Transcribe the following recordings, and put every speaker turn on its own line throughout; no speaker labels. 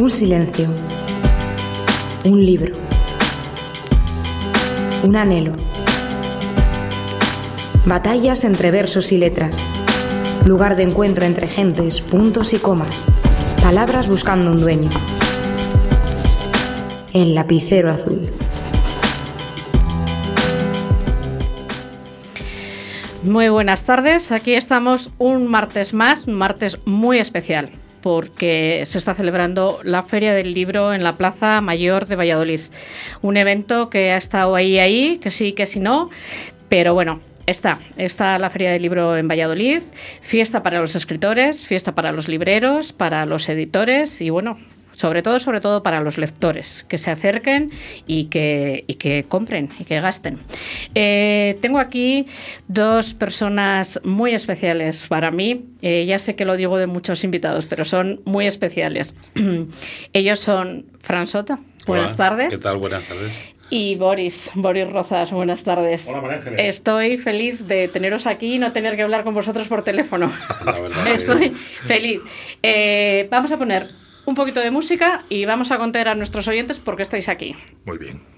Un silencio. Un libro. Un anhelo. Batallas entre versos y letras. Lugar de encuentro entre gentes, puntos y comas. Palabras buscando un dueño. El lapicero azul.
Muy buenas tardes, aquí estamos un martes más, un martes muy especial porque se está celebrando la Feria del Libro en la Plaza Mayor de Valladolid. Un evento que ha estado ahí, ahí, que sí, que sí no, pero bueno, Está, está la Feria del Libro en Valladolid, fiesta para los escritores, fiesta para los libreros, para los editores y bueno, sobre todo, sobre todo para los lectores, que se acerquen y que, y que compren y que gasten. Eh, tengo aquí dos personas muy especiales para mí. Eh, ya sé que lo digo de muchos invitados, pero son muy especiales. Ellos son Fran Sota. Buenas tardes.
¿Qué tal? Buenas tardes.
Y Boris, Boris Rozas, buenas tardes.
Hola, María Ángeles.
Estoy feliz de teneros aquí y no tener que hablar con vosotros por teléfono.
La verdad
Estoy
que-
feliz. Eh, vamos a poner un poquito de música y vamos a contar a nuestros oyentes por qué estáis aquí.
Muy bien.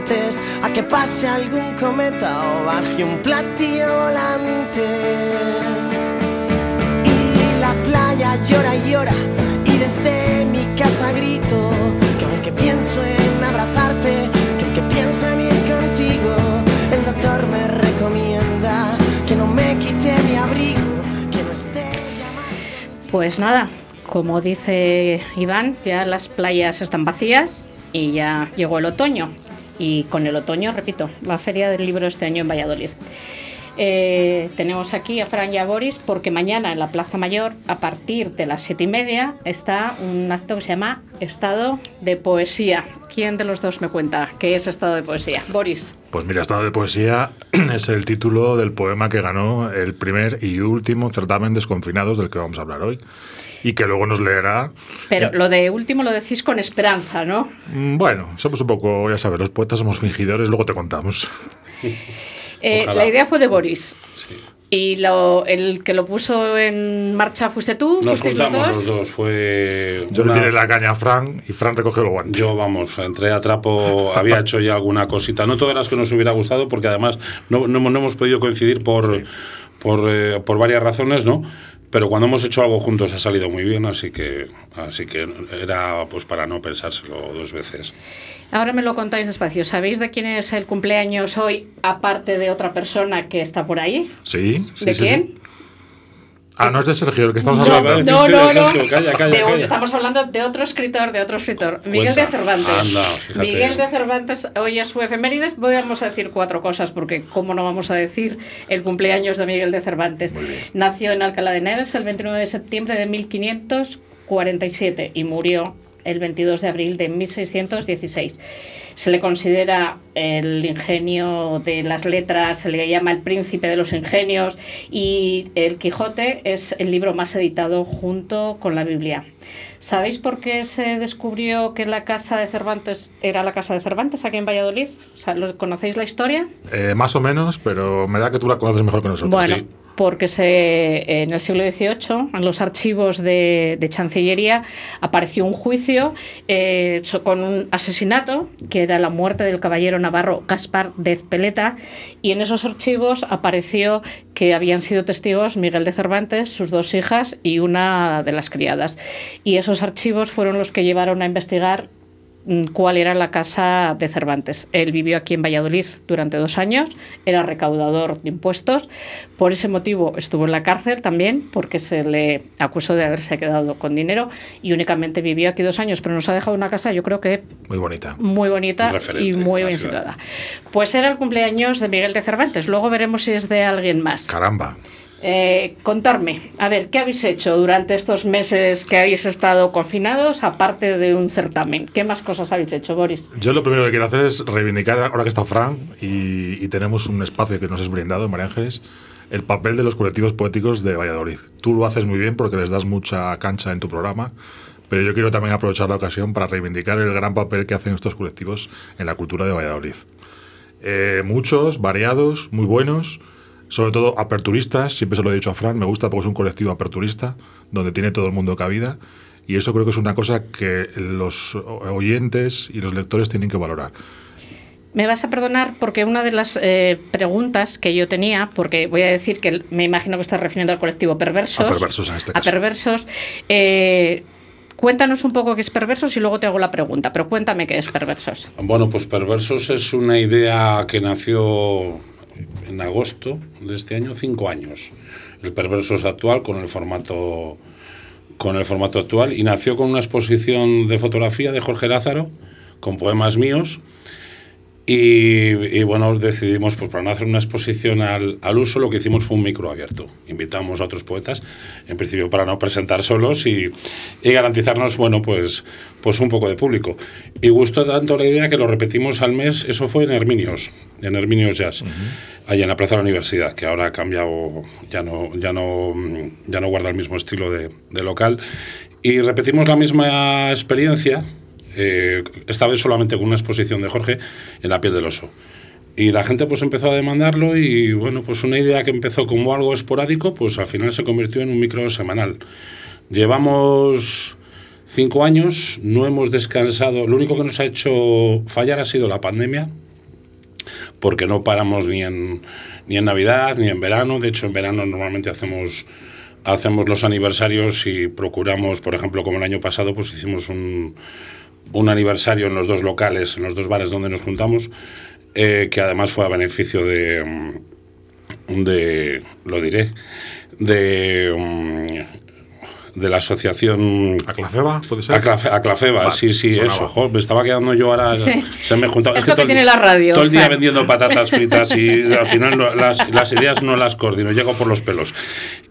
expectantes a que pase algún cometa o baje un platillo volante. Y la playa llora y llora y desde mi casa grito que aunque pienso en abrazarte, que aunque pienso en ir contigo, el doctor me recomienda que no me quite mi abrigo, que no esté ya más
Pues nada, como dice Iván, ya las playas están vacías y ya llegó el otoño. Y con el otoño, repito, la Feria del Libro este año en Valladolid. Eh, tenemos aquí a Fran y a Boris porque mañana en la Plaza Mayor, a partir de las siete y media, está un acto que se llama Estado de Poesía. ¿Quién de los dos me cuenta qué es Estado de Poesía? Boris.
Pues mira, Estado de Poesía es el título del poema que ganó el primer y último certamen Desconfinados del que vamos a hablar hoy. Y que luego nos leerá.
Pero lo de último lo decís con esperanza, ¿no?
Mm, Bueno, somos un poco, ya sabes, los poetas somos fingidores, luego te contamos.
Eh, la idea fue de Boris. Y lo, el que lo puso en marcha fuiste tú,
Nos
fuisteis los
juntamos
dos.
los dos. Fue.
Yo
una-
le tiré la caña a Fran y Fran recogió el guante.
Yo, vamos, entré a trapo, había hecho ya alguna cosita. No todas las que nos hubiera gustado, porque además no, no, no hemos podido coincidir por, por, eh, por varias razones, ¿no? Pero cuando hemos hecho algo juntos ha salido muy bien, así que, así que era pues para no pensárselo dos veces.
Ahora me lo contáis despacio. ¿Sabéis de quién es el cumpleaños hoy, aparte de otra persona que está por ahí?
Sí, sí,
¿De
sí,
quién?
sí. Ah, no es de Sergio el que estamos hablando.
no, no, no.
Sergio, calla, calla,
De
calla.
Estamos hablando de otro escritor, de otro escritor. Miguel de. Cervantes.
Anda.
Miguel de Cervantes, hoy es su efemérides. Vamos a decir cuatro cosas, porque ¿cómo no vamos a decir el cumpleaños de Miguel de Cervantes? Nació en Alcalá de Henares el 29 de septiembre de 1547 y murió el 22 de abril de 1616. Se le considera el ingenio de las letras, se le llama el príncipe de los ingenios y El Quijote es el libro más editado junto con la Biblia. ¿Sabéis por qué se descubrió que la casa de Cervantes era la casa de Cervantes aquí en Valladolid? O sea, ¿lo- ¿Conocéis la historia?
Eh, más o menos, pero me da que tú la conoces mejor que nosotros.
Bueno,
Sí.
Porque en el siglo XVIII, en los archivos de, Chancillería, apareció un juicio eh, con un asesinato, que era la muerte del caballero navarro Gaspar de Ezpeleta, y en esos archivos apareció que habían sido testigos Miguel de Cervantes, sus dos hijas y una de las criadas. Y esos archivos fueron los que llevaron a investigar cuál era la casa de Cervantes. Él vivió aquí en Valladolid durante dos años, era recaudador de impuestos, por ese motivo estuvo en la cárcel también, porque se le acusó de haberse quedado con dinero y únicamente vivió aquí dos años, pero nos ha dejado una casa, yo creo que
Muy bonita.
muy bonita y muy bien situada. Pues era el cumpleaños de Miguel de Cervantes, luego veremos si es de alguien más.
Caramba.
Eh, contarme, a ver, ¿qué habéis hecho durante estos meses que habéis estado confinados, aparte de un certamen? ¿Qué más cosas habéis hecho, Boris?
Yo lo primero que quiero hacer es reivindicar, ahora que está Fran y, y tenemos un espacio que nos es brindado en María Ángeles, el papel de los colectivos poéticos de Valladolid. Tú lo haces muy bien porque les das mucha cancha en tu programa, pero yo quiero también aprovechar la ocasión para reivindicar el gran papel que hacen estos colectivos en la cultura de Valladolid. Eh, muchos, variados, muy buenos, sobre todo aperturistas, siempre se lo he dicho a Fran, me gusta porque es un colectivo aperturista, donde tiene todo el mundo cabida, y eso creo que es una cosa que los oyentes y los lectores tienen que valorar.
Me vas a perdonar porque una de las eh, preguntas que yo tenía, porque voy a decir que me imagino que estás refiriendo al colectivo Perversos.
A Perversos en este caso.
A Perversos. Eh, cuéntanos un poco qué es Perversos y luego te hago la pregunta, pero cuéntame qué es Perversos.
Bueno, pues Perversos es una idea que nació en agosto de este año, cinco años. El Perversos actual con el formato con el formato actual y nació con una exposición de fotografía de Jorge Lázaro con poemas míos y, bueno, decidimos, pues para no hacer una exposición al, al, uso, lo que hicimos fue un micro abierto. Invitamos a otros poetas, en principio para no presentar solos y, y, garantizarnos, bueno, pues, pues un poco de público. Y gustó tanto la idea que lo repetimos al mes, eso fue en Herminios, en Herminios Jazz, uh -huh. allá en la Plaza de la Universidad, que ahora ha cambiado, ya no, ya no, ya no guarda el mismo estilo de, de local. Y repetimos la misma experiencia, eh, esta vez solamente con una exposición de Jorge en la piel del oso. Y la gente pues empezó a demandarlo y bueno, pues una idea que empezó como algo esporádico, pues al final se convirtió en un micro semanal. Llevamos cinco años, no hemos descansado, lo único que nos ha hecho fallar ha sido la pandemia, porque no paramos ni en, ni en Navidad ni en verano, de hecho en verano normalmente hacemos hacemos los aniversarios y procuramos, por ejemplo, como el año pasado, pues hicimos un, un aniversario en los dos locales, en los dos bares donde nos juntamos, eh, que además fue a beneficio de, de lo diré, de, de la asociación...
¿Aclafeba? ¿Puede ser?
Aclafe, Aclafeba, vale, sí, sí, sonaba. eso. Jo, me estaba quedando yo ahora...
Sí.
Se me juntaba...
Es, es que, todo, tiene la radio.
Todo el día vendiendo patatas fritas y al final no, las, las, ideas no las coordino, llego por los pelos.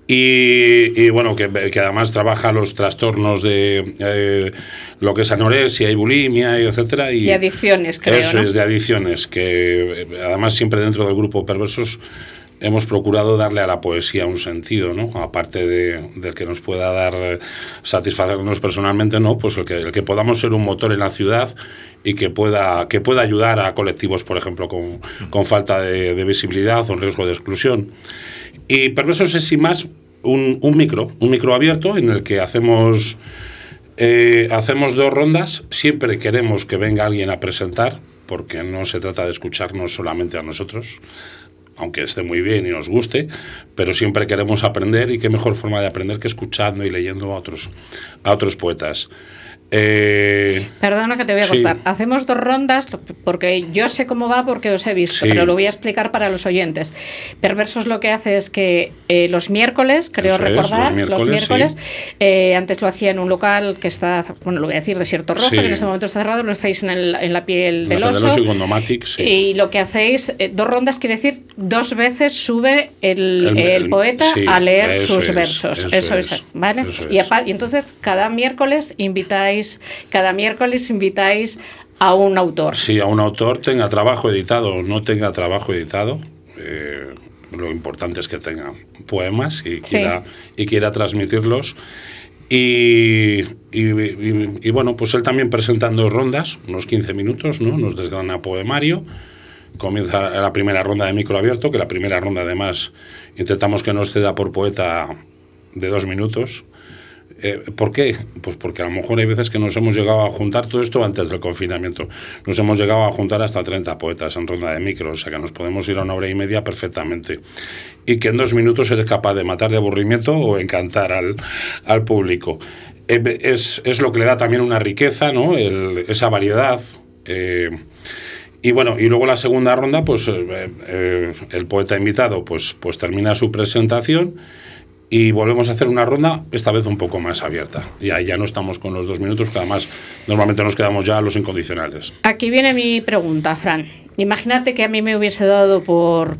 Y, y bueno, que, que, además trabaja los trastornos de eh, lo que es anorexia y bulimia, y etcétera. Y,
y adicciones, creo.
Eso
¿no?
es, de adicciones, que además siempre dentro del grupo Perversos hemos procurado darle a la poesía un sentido, ¿no? Aparte de, del que nos pueda dar satisfacernos personalmente, ¿no? Pues el que, el que podamos ser un motor en la ciudad y que pueda, que pueda ayudar a colectivos, por ejemplo, con, con falta de, visibilidad o riesgo de exclusión. Y Perversos es sin más un, un, micro, un micro abierto en el que hacemos, eh, hacemos dos rondas. Siempre queremos que venga alguien a presentar, porque no se trata de escucharnos solamente a nosotros, aunque esté muy bien y nos guste, pero siempre queremos aprender y qué mejor forma de aprender que escuchando y leyendo a otros, a otros poetas. Eh,
Perdona que te voy a cortar. Sí. Hacemos dos rondas porque yo sé cómo va porque os he visto, sí. pero lo voy a explicar para los oyentes. Perversos lo que hace es que eh, los miércoles, creo
Eso
recordar,
es, los miércoles,
los miércoles sí. eh, antes lo hacía en un local que está, bueno, lo voy a decir, Desierto Rojo, que en ese momento está cerrado, lo estáis en, el, en la piel del oso.
Y,
y lo que hacéis, eh, dos rondas quiere decir dos veces sube el, el, el poeta a leer sus
es,
versos.
Eso,
eso es,
es,
¿vale? Y, y entonces cada miércoles invitáis cada miércoles invitáis a un autor.
Sí, a un autor, tenga trabajo editado o no tenga trabajo editado. Eh, lo importante es que tenga poemas y quiera, sí. y quiera transmitirlos. Y, y, y, y, bueno, pues él también presenta en dos rondas, unos 15 minutos, ¿no? Nos desgrana poemario. Comienza la primera ronda de micro abierto, que la primera ronda además intentamos que no ceda por poeta de dos minutos, eh, ¿Por qué? Pues porque a lo mejor hay veces que nos hemos llegado a juntar todo esto antes del confinamiento. Nos hemos llegado a juntar hasta 30 poetas en ronda de micro, o sea que nos podemos ir a una hora y media perfectamente. Y que en dos minutos eres capaz de matar de aburrimiento o encantar al, al público. Eh, es, es, lo que le da también una riqueza, ¿no? El, esa variedad. Eh, y bueno, y luego la segunda ronda, pues eh, el poeta invitado pues, pues termina su presentación y volvemos a hacer una ronda, esta vez un poco más abierta. Y ahí ya no estamos con los dos minutos, que además normalmente nos quedamos ya a los incondicionales.
Aquí viene mi pregunta, Fran. Imagínate que a mí me hubiese dado por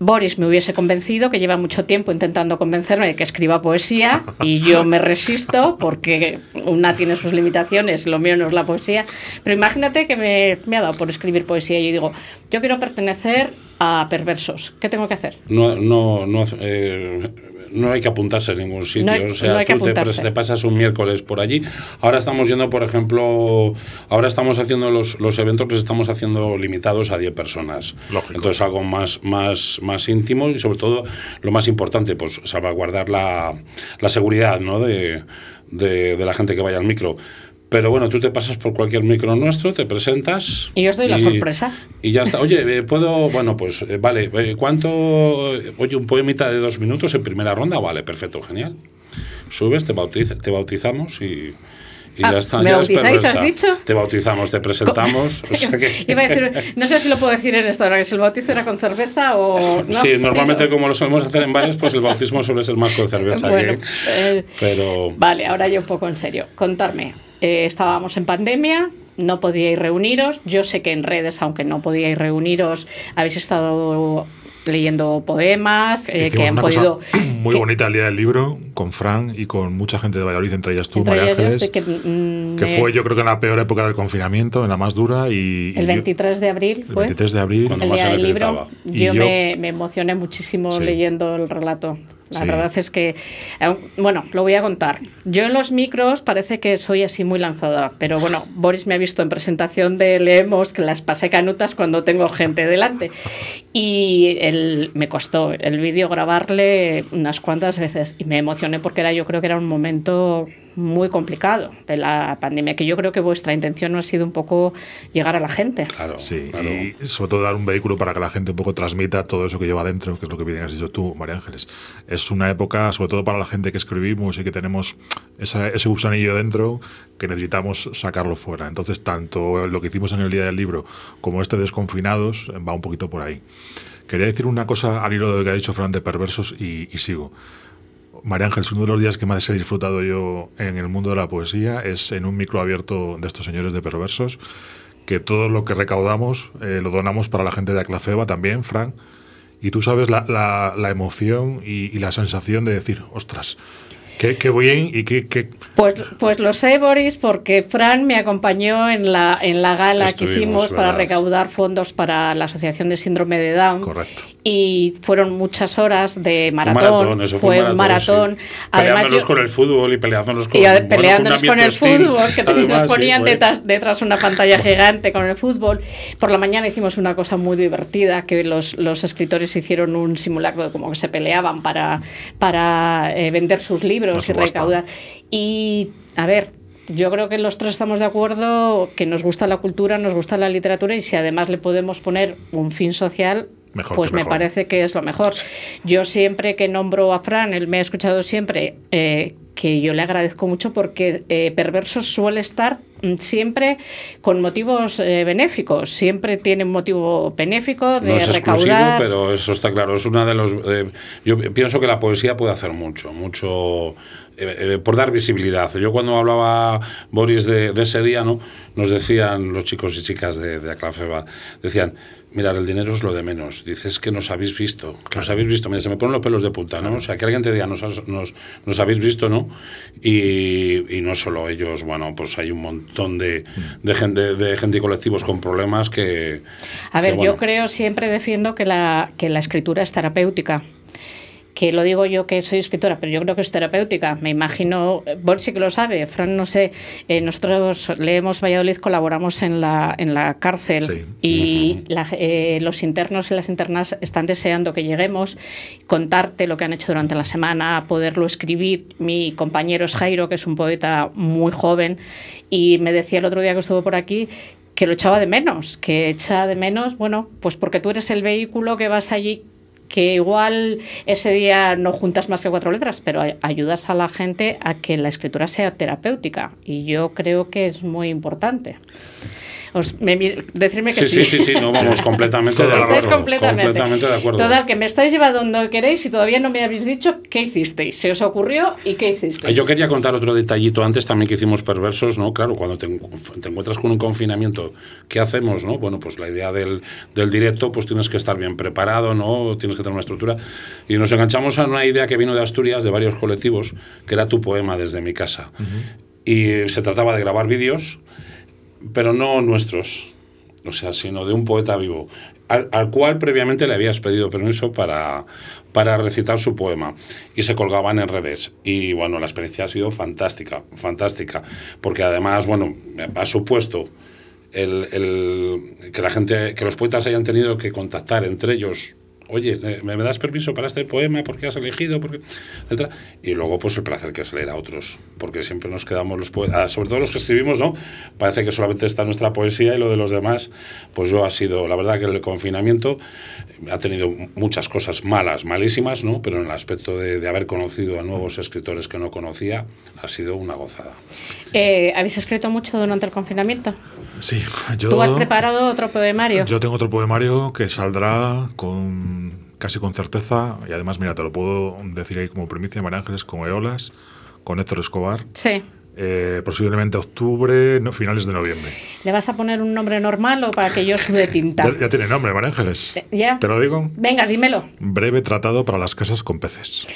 Boris me hubiese convencido, que lleva mucho tiempo intentando convencerme de que escriba poesía y yo me resisto porque una tiene sus limitaciones, lo mío no es la poesía. Pero imagínate que me, me ha dado por escribir poesía y yo digo, yo quiero pertenecer a perversos. ¿Qué tengo que hacer?
No, no, no, eh, no hay que apuntarse a ningún sitio.
No hay-
o sea,
no hay que
tú te,
apuntarse.
te pasas un miércoles por allí. Ahora estamos yendo, por ejemplo, ahora estamos haciendo los, los eventos, los estamos haciendo limitados a 10 personas.
Lógico.
Entonces algo más, más, más íntimo y sobre todo lo más importante, pues salvaguardar la, la seguridad ¿no? de, de, de la gente que vaya al micro. Pero bueno, tú te pasas por cualquier micro nuestro, te presentas.
Y os doy la sorpresa.
Y ya está. Oye, eh, ¿puedo? Bueno, pues eh, vale. eh, ¿Cuánto? Oye, un poemita de dos minutos en primera ronda. Vale, perfecto, genial. Subes, te, bautiz- te bautizamos y, y
Ah,
ya está.
¿me
ya
bautizáis, has dicho?
Te bautizamos, te presentamos. o sea que-
Iba a decir, no sé si lo puedo decir en esta hora, que si el bautizo era con cerveza o no.
sí, normalmente
no.
como lo solemos hacer en bares, pues el bautismo suele ser más con cerveza.
Bueno,
que-
eh,
pero
Vale, ahora yo un poco en serio. Contarme, eh, estábamos en pandemia, no podíais reuniros. Yo sé que en redes, aunque no podíais reuniros, habéis estado leyendo poemas eh, que han
una
podido.
cosa muy
que-
bonita el día del libro con Fran y con mucha gente de Valladolid, entre ellas tú,
entre
María
ellos
Ángeles, que,
que, mm,
fue yo creo que en la peor época del confinamiento, en la más dura y, y
el
yo-
23 de abril
el
fue.
23 de abril.
Cuando
el
más
día
se
del libro, yo,
yo-
me, me emocioné muchísimo
Sí.
leyendo el relato. La
Sí.
verdad es que, eh, bueno, lo voy a contar. Yo en los micros parece que soy así muy lanzada, pero bueno, Boris me ha visto en presentación de Leemos que las pasé canutas cuando tengo gente delante. Y el, me costó el vídeo grabarle unas cuantas veces y me emocioné porque era, yo creo que era un momento muy complicado de la pandemia, que yo creo que vuestra intención no ha sido un poco llegar a la gente.
claro,
Sí,
claro.
y sobre todo dar un vehículo para que la gente un poco transmita todo eso que lleva dentro, que es lo que bien has dicho tú, María Ángeles. Es una época, sobre todo para la gente que escribimos y que tenemos esa- ese gusanillo dentro, que necesitamos sacarlo fuera. Entonces, tanto lo que hicimos en el Día del Libro como este Desconfinados eh, va un poquito por ahí. Quería decir una cosa al hilo de lo que ha dicho Fran de Perversos y, y sigo. María Ángeles, uno de los días que más he disfrutado yo en el mundo de la poesía es en un micro abierto de estos señores de perversos, que todo lo que recaudamos eh, lo donamos para la gente de Aclafeba también, Fran. Y tú sabes la, la- la emoción y, y la sensación de decir, ostras, qué, qué bien y qué... qué-
Pues, pues lo sé, Boris, porque Fran me acompañó en la, en la gala que hicimos para recaudar fondos para la Asociación de Síndrome de Down.
Correcto.
Y fueron muchas horas de maratón. fue un maratón.
sí.
Además,
Peleándonos con el fútbol y peleándonos con,
y a- peleándonos con el
hostil.
fútbol, que
Además,
nos
sí,
ponían
fue-
detrás, detrás una pantalla gigante con el fútbol. Por la mañana hicimos una cosa muy divertida, que los, los escritores hicieron un simulacro de como que se peleaban para, para eh, vender sus libros y recaudar. Y, a ver, yo creo que los tres estamos de acuerdo que nos gusta la cultura, nos gusta la literatura y si además le podemos poner un fin social,
Mejor
pues me
mejor.
parece que es lo mejor. Yo siempre que nombro a Fran, él me ha escuchado siempre eh, que yo le agradezco mucho porque eh, Perversos suele estar mm, siempre con motivos eh, benéficos, siempre tiene un motivo benéfico de
No es exclusivo,
recaudar.
pero eso está claro. Es una de los. eh, yo pienso que la poesía puede hacer mucho, mucho por dar visibilidad. Yo cuando hablaba Boris de, de ese día, no, nos decían los chicos y chicas de, de Aclafeba, decían. Mirar, el dinero es lo de menos. Dices que nos habéis visto. Nos habéis visto. Mira, se me ponen los pelos de punta, ¿no? O sea, que alguien te diga, nos, nos, nos habéis visto, ¿no? Y, y no solo ellos, bueno, pues hay un montón de, de, gente, de gente y colectivos con problemas que.
A
que,
ver,
bueno,
yo creo, siempre defiendo que la, que la escritura es terapéutica. Que lo digo yo que soy escritora, pero yo creo que es terapéutica. Me imagino, Boris sí que lo sabe, Fran no sé, eh, nosotros leemos Valladolid, colaboramos en la, en la cárcel
Sí.
y la- eh, los internos y las internas están deseando que lleguemos, contarte lo que han hecho durante la semana, poderlo escribir. Mi compañero es Jairo, que es un poeta muy joven, y me decía el otro día que estuvo por aquí que lo echaba de menos, que echa de menos, bueno, pues porque tú eres el vehículo que vas allí que igual ese día no juntas más que cuatro letras, pero ay- ayudas a la gente a que la escritura sea terapéutica y yo creo que es muy importante. Os, me, decirme que
sí. Sí, sí, sí, no, vamos completamente de acuerdo.
Completamente.
completamente de acuerdo.
Total, que me estáis llevando donde queréis y todavía no me habéis dicho qué hicisteis, se os ocurrió y qué hicisteis.
Yo quería contar otro detallito antes también que hicimos perversos, ¿no? Claro, cuando te, te encuentras con un confinamiento, ¿qué hacemos, no? Bueno, pues la idea del, del directo, pues tienes que estar bien preparado, ¿no? Tienes que tener una estructura. Y nos enganchamos a una idea que vino de Asturias, de varios colectivos, que era tu poema desde mi casa. Y se trataba de grabar vídeos, pero no nuestros, o sea, sino de un poeta vivo, al, cual previamente le habías pedido permiso para, para recitar su poema y se colgaban en redes. Y bueno, la experiencia ha sido fantástica, fantástica, porque además, bueno, ha supuesto el, el, que la gente, que los poetas hayan tenido que contactar entre ellos oye, ¿me, das permiso para este poema? porque has elegido? Porque. Y luego, pues el placer que es leer a otros, porque siempre nos quedamos los poetas, ah, sobre todo los que escribimos, ¿no? Parece que solamente está nuestra poesía y lo de los demás, pues yo ha sido, la verdad que el confinamiento ha tenido muchas cosas malas, malísimas, ¿no? Pero en el aspecto de, haber conocido a nuevos escritores que no conocía, ha sido una gozada.
Eh, ¿Habéis escrito mucho durante el confinamiento?
Sí, yo...
¿Tú has preparado otro poemario?
Yo tengo otro poemario que saldrá con casi con certeza, y además, mira, te lo puedo decir ahí como primicia, María Ángeles, con Eolas, con Héctor Escobar.
Sí.
Eh, posiblemente octubre, no, finales de noviembre.
¿Le vas a poner un nombre normal o para que yo sube tinta?
Ya, tiene nombre, María Ángeles.
Eh, ¿Ya?
¿Te lo digo?
Venga, dímelo.
Breve tratado para las casas con peces.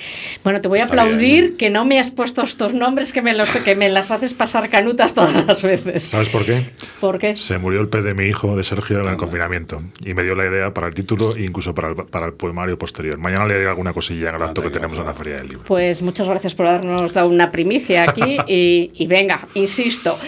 Bueno, te voy a aplaudir que no me has puesto estos nombres que me, los, que me las haces pasar canutas todas las veces.
¿Sabes por qué?
¿Por qué?
Se murió el pez de mi hijo, de Sergio, en el confinamiento. Y me dio la idea para el título e incluso para el, para el poemario posterior. Mañana le haré alguna cosilla en el acto que tenemos en la Feria del Libro.
Pues muchas gracias por habernos dado una primicia aquí y, y venga, insisto.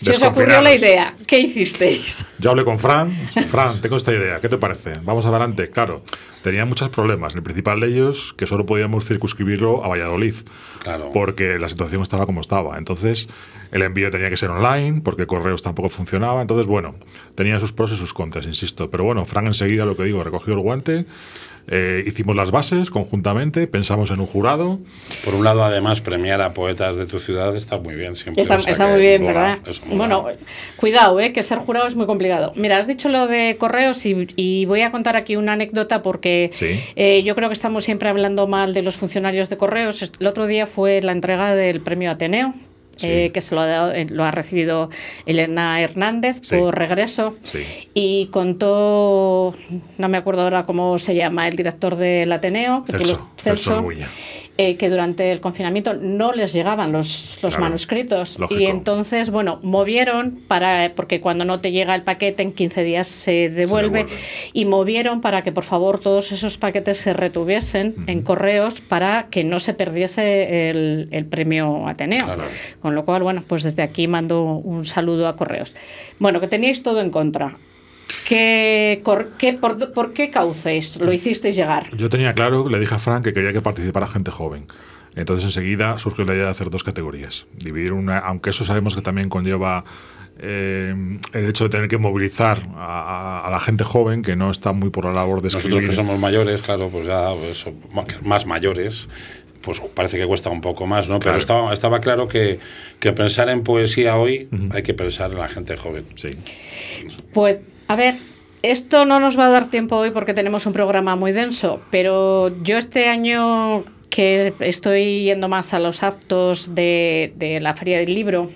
Se os ocurrió la idea. ¿Qué hicisteis?
Yo hablé con Fran. Fran, tengo esta idea. ¿Qué te parece? Vamos adelante. Claro, tenía muchos problemas. El principal de ellos, que solo podíamos circunscribirlo a Valladolid.
Claro.
Porque la situación estaba como estaba. Entonces, el envío tenía que ser online, porque correos tampoco funcionaba. Entonces, bueno, tenía sus pros y sus contras, insisto. Pero bueno, Fran enseguida, lo que digo, recogió el guante eh, hicimos las bases conjuntamente, pensamos en un jurado.
Por un lado, además, premiar a poetas de tu ciudad está muy bien siempre.
Está, muy bien, ¿verdad? Bueno, cuidado, eh, que ser jurado es muy complicado. Mira, has dicho lo de correos y, voy a contar aquí una anécdota porque eh, yo creo que estamos siempre hablando mal de los funcionarios de correos. El otro día fue la entrega del premio Ateneo eh, que se lo ha, eh, lo ha recibido Elena Hernández por regreso. Y contó, no me acuerdo ahora cómo se llama, el director del Ateneo,
Celso, Celso,
eh, que durante el confinamiento no les llegaban los, los manuscritos. Y entonces, bueno, movieron para, porque cuando no te llega el paquete en 15 días se devuelve, y movieron para que por favor todos esos paquetes se retuviesen en correos para que no se perdiese el, el premio Ateneo. Con lo cual, bueno, pues desde aquí mando un saludo a correos. Bueno, que teníais todo en contra. ¿Qué, por, qué cauces lo hicisteis llegar?
Yo tenía claro, le dije a Frank que quería que participara gente joven. Entonces enseguida surgió la idea de hacer dos categorías. Dividir una, aunque eso sabemos que también conlleva eh, el hecho de tener que movilizar a, la gente joven que no está muy por la labor de
escribir. Nosotros que somos mayores, claro, pues ya pues, más mayores, pues parece que cuesta un poco más, ¿no? Pero estaba, estaba claro que, que, pensar en poesía hoy hay que pensar en la gente joven.
Sí.
Pues a ver, esto no nos va a dar tiempo hoy porque tenemos un programa muy denso, pero yo este año que estoy yendo más a los actos de, la Feria del Libro,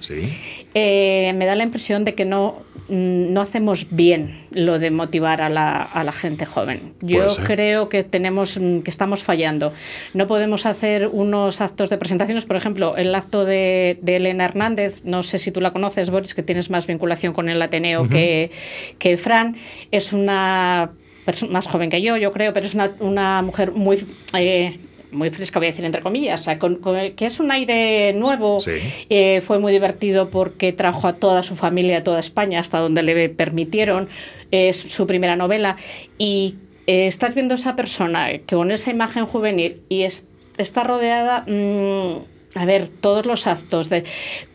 eh, me da la impresión de que no, no hacemos bien lo de motivar a la, a la gente joven. Yo creo que tenemos que estamos fallando. No podemos hacer unos actos de presentaciones, por ejemplo, el acto de, Elena Hernández, no sé si tú la conoces, Boris, que tienes más vinculación con el Ateneo que, que Fran, es una persona más joven que yo, yo creo, pero es una, una mujer muy... Eh, muy fresca, voy a decir entre comillas, que es un aire nuevo. Eh, fue muy divertido porque trajo a toda su familia, a toda España, hasta donde le permitieron. Es su primera novela. Y eh, estás viendo esa persona con esa imagen juvenil y está rodeada. Mm, a ver, todos los actos de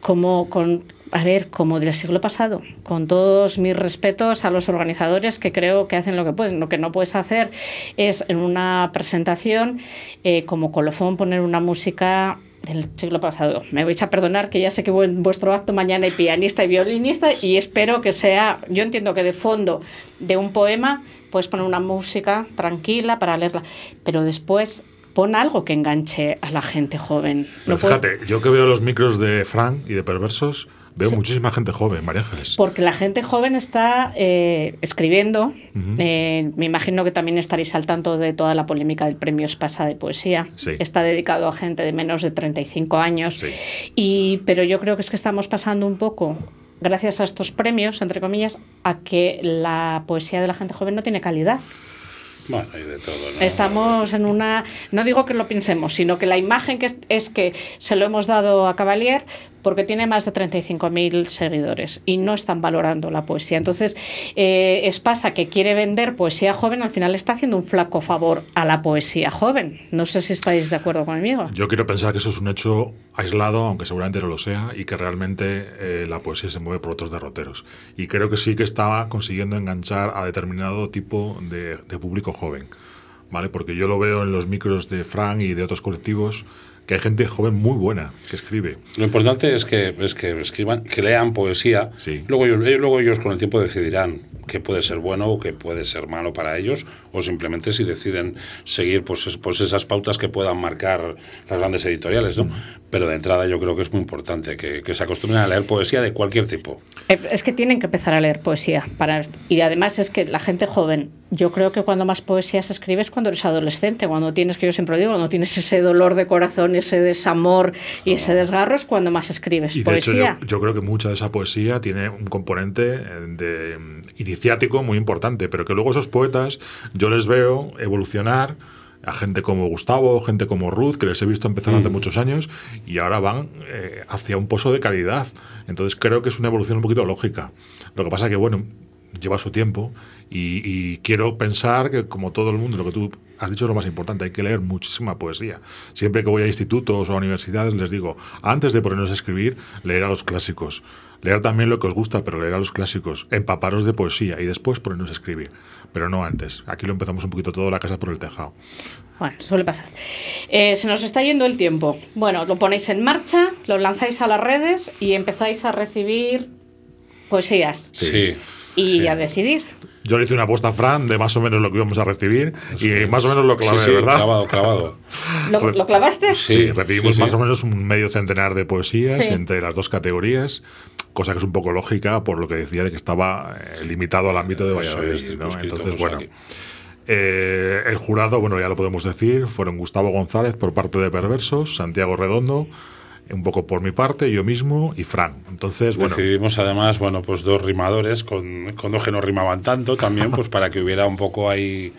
como con a ver, como del siglo pasado, con todos mis respetos a los organizadores que creo que hacen lo que pueden. Lo que no puedes hacer es en una presentación, eh, como colofón, poner una música del siglo pasado. Me vais a perdonar que ya sé que vuestro acto mañana hay pianista y violinista y espero que sea, yo entiendo que de fondo de un poema puedes poner una música tranquila para leerla, pero después pon algo que enganche a la gente joven.
No fíjate, yo que veo los micros de Frank y de Perversos, Veo muchísima gente joven, María Ángeles.
Porque la gente joven está eh, escribiendo. Eh, me imagino que también estaréis al tanto de toda la polémica del premio Espasa de poesía. Está dedicado a gente de menos de 35 años. Y, pero yo creo que es que estamos pasando un poco, gracias a estos premios, entre comillas, a que la poesía de la gente joven no tiene calidad.
Bueno, hay de todo.
Estamos en una. No digo que lo pensemos, sino que la imagen que es que se lo hemos dado a Cavalier, porque tiene más de 35.000 seguidores y no están valorando la poesía. Entonces, eh, es pasa que quiere vender poesía joven, al final está haciendo un flaco favor a la poesía joven. No sé si estáis de acuerdo conmigo.
Yo quiero pensar que eso es un hecho aislado, aunque seguramente no lo sea, y que realmente eh, la poesía se mueve por otros derroteros. Y creo que sí que estaba consiguiendo enganchar a determinado tipo de, de público joven. ¿Vale? Porque yo lo veo en los micros de Frank y de otros colectivos que hay gente joven muy buena que escribe.
Lo importante es que, es que escriban, que lean poesía.
Sí.
Luego, ellos, luego ellos con el tiempo decidirán qué puede ser bueno o qué puede ser malo para ellos, o simplemente si deciden seguir pues, pues esas pautas que puedan marcar las grandes editoriales. ¿no? Mm. Pero de entrada yo creo que es muy importante que, que, se acostumbren a leer poesía de cualquier tipo.
Eh, es que tienen que empezar a leer poesía. Para, y además es que la gente joven, yo creo que cuando más poesía se escribe es cuando eres adolescente, cuando tienes, que yo siempre digo, cuando tienes ese dolor de corazón ese desamor y ese desgarro es cuando más escribes
y de
poesía.
Hecho, yo, creo que mucha de esa poesía tiene un componente eh, de, mm, iniciático muy importante, pero que luego esos poetas yo les veo evolucionar a gente como Gustavo, gente como Ruth, que les he visto empezar hace mm. muchos años y ahora van eh, hacia un pozo de calidad. Entonces creo que es una evolución un poquito lógica. Lo que pasa que, bueno, lleva su tiempo y, y, quiero pensar que como todo el mundo, lo que tú has dicho es lo más importante, hay que leer muchísima poesía. Siempre que voy a institutos o a universidades les digo, antes de ponernos a escribir, leer a los clásicos. Leer también lo que os gusta, pero leer a los clásicos, empaparos de poesía y después ponernos a escribir. Pero no antes. Aquí lo empezamos un poquito todo la casa por el tejado.
Bueno, suele pasar. Eh, se nos está yendo el tiempo. Bueno, lo ponéis en marcha, lo lanzáis a las redes y empezáis a recibir poesías.
Sí.
Y a decidir.
Yo le hice una apuesta a Fran de más o menos lo que íbamos a recibir y más o menos lo clavé, sí, ¿verdad?
Clavado, clavado.
¿Lo, clavaste?
Sí, recibimos más o menos un medio centenar de poesías entre las dos categorías cosa que es un poco lógica por lo que decía de que estaba eh, limitado al ámbito de Valladolid. ¿no? Entonces, bueno, eh, el jurado, bueno, ya lo podemos decir, fueron Gustavo González por parte de Perversos, Santiago Redondo, un poco por mi parte, yo mismo y Fran. Entonces, bueno.
Decidimos además, bueno, pues dos rimadores con, con dos que no rimaban tanto también, pues para que hubiera un poco ahí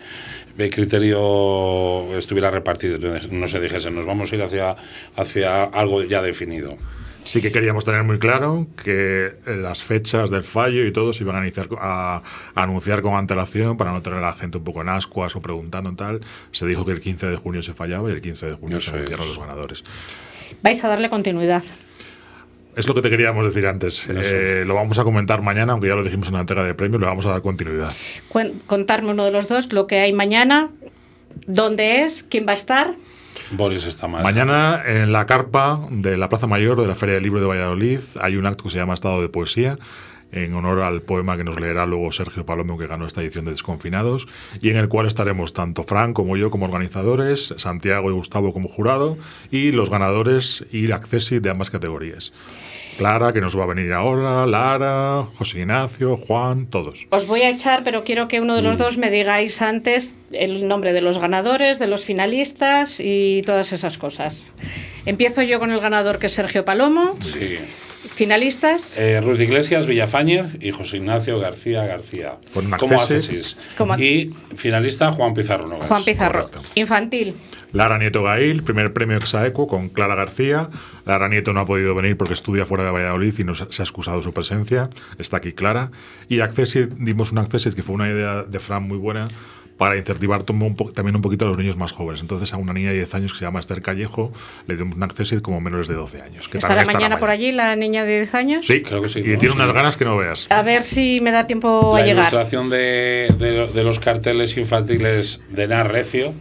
el criterio estuviera repartido, no se dijese, nos vamos a ir hacia, hacia algo ya definido.
Sí que queríamos tener muy claro que las fechas del fallo y todo se iban a, iniciar, a, anunciar con antelación para no tener a la gente un poco en ascuas o preguntando tal. Se dijo que el 15 de junio se fallaba y el 15 de junio se anunciaron los ganadores
vais a darle continuidad.
Es lo que te queríamos decir antes. Eh, lo vamos a comentar mañana, aunque ya lo dijimos en la entrega de premios, le vamos a dar continuidad.
Contarme uno de los dos, lo que hay mañana, dónde es, quién va a estar.
Boris está mal.
Mañana en la carpa de la Plaza Mayor de la Feria del Libro de Valladolid hay un acto que se llama Estado de Poesía en honor al poema que nos leerá luego Sergio Palomo, que ganó esta edición de Desconfinados, y en el cual estaremos tanto Fran como yo como organizadores, Santiago y Gustavo como jurado, y los ganadores y Accesi de ambas categorías. Clara, que nos va a venir ahora, Lara, José Ignacio, Juan, todos.
Os voy a echar, pero quiero que uno de los mm. dos me digáis antes el nombre de los ganadores, de los finalistas y todas esas cosas. Empiezo yo con el ganador, que es Sergio Palomo.
Sí.
¿Finalistas?
Eh, Ruth Iglesias, Villafáñez y José Ignacio García García. ¿Cómo haces? Y finalista Juan Pizarro
Juan Pizarro. Infantil.
Lara Nieto Gail, primer premio Exaeco con Clara García. Lara Nieto no ha podido venir porque estudia fuera de Valladolid y no se ha excusado su presencia. Está aquí Clara. Y Accessit, dimos un Accessit que fue una idea de Fran muy buena para incentivar también un poquito a los niños más jóvenes. Entonces a una niña de 10 años que se llama Esther Callejo le dimos un acceso como menores de 12 años.
Que ¿Estará mañana por allí la niña de 10 años?
Sí, creo que sí. Y tiene unas ganas que no veas.
A ver si me da tiempo a llegar.
La ilustración de, de, los carteles infantiles de Nar Recio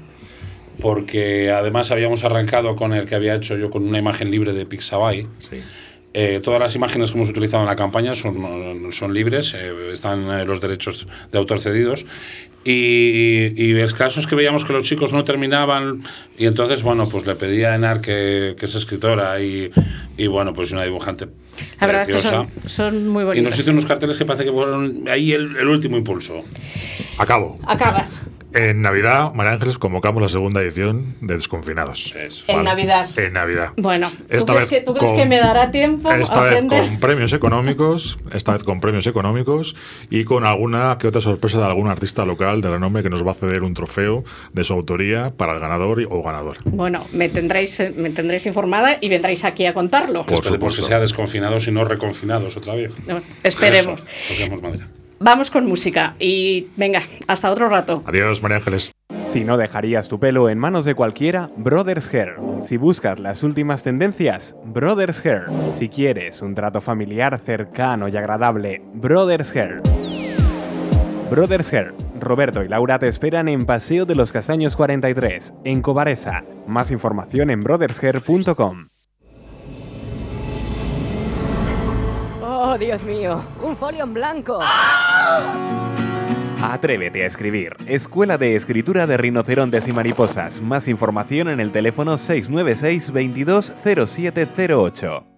porque además habíamos arrancado con el que había hecho yo con una imagen libre de Pixabay.
Sí.
Eh, todas las imágenes que hemos utilizado en la campaña son, son libres, eh, están eh, los derechos de autor cedidos. Y, y, y el caso es que veíamos que los chicos no terminaban y entonces, bueno, pues le pedí a Enar, que, que es escritora y, y, bueno, pues una dibujante
La verdad es que
preciosa.
son, son muy
y
bonitos.
nos hizo unos carteles que parece que fueron ahí el, el último impulso.
Acabo.
Acabas.
En Navidad, María Ángeles, convocamos la segunda edición de Desconfinados.
Eso.
En Navidad.
En Navidad.
Bueno, ¿tú
Esta
crees,
vez
que, tú crees
con-
que me dará tiempo
Esta vez
aprender?
con premios económicos, esta vez con premios económicos y con alguna que otra sorpresa de algún artista local de renombre que nos va a ceder un trofeo de su autoría para el ganador y- o ganador.
Bueno, me tendréis, eh, me tendréis informada y vendréis aquí a contarlo.
Por supuesto.
que sea desconfinados y no reconfinados otra vez.
No, esperemos.
Eso.
Vamos con música y venga, hasta otro rato.
Adiós, María Ángeles.
Si no dejarías tu pelo en manos de cualquiera, Brothers Hair. Si buscas las últimas tendencias, Brothers Hair. Si quieres un trato familiar cercano y agradable, Brothers Hair. Brothers Hair. Roberto y Laura te esperan en Paseo de los Castaños 43, en Cobaresa. Más información en brothershair.com.
Oh, Dios mío, un folio en blanco.
Atrévete a escribir. Escuela de Escritura de Rinocerontes y Mariposas. Más información en el teléfono 696 22 0708.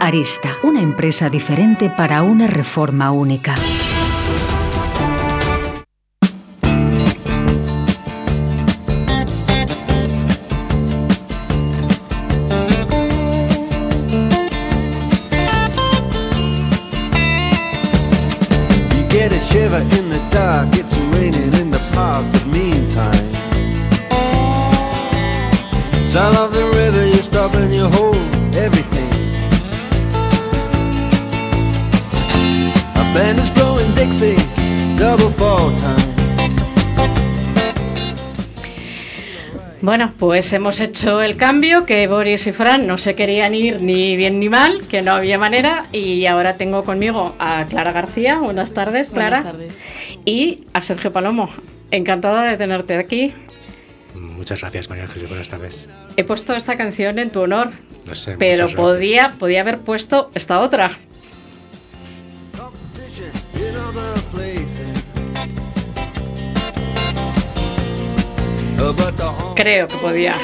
Arista, una empresa diferente para una reforma única.
Bueno, pues hemos hecho el cambio, que Boris y Fran no se querían ir ni bien ni mal, que no había manera, y ahora tengo conmigo a Clara García. Buenas tardes, Clara.
Buenas tardes.
Y a Sergio Palomo. Encantada de tenerte aquí.
Muchas gracias, María Ángeles. Buenas tardes.
He puesto esta canción en tu honor,
No sé,
pero podía, podía haber puesto esta otra. Creo que podía.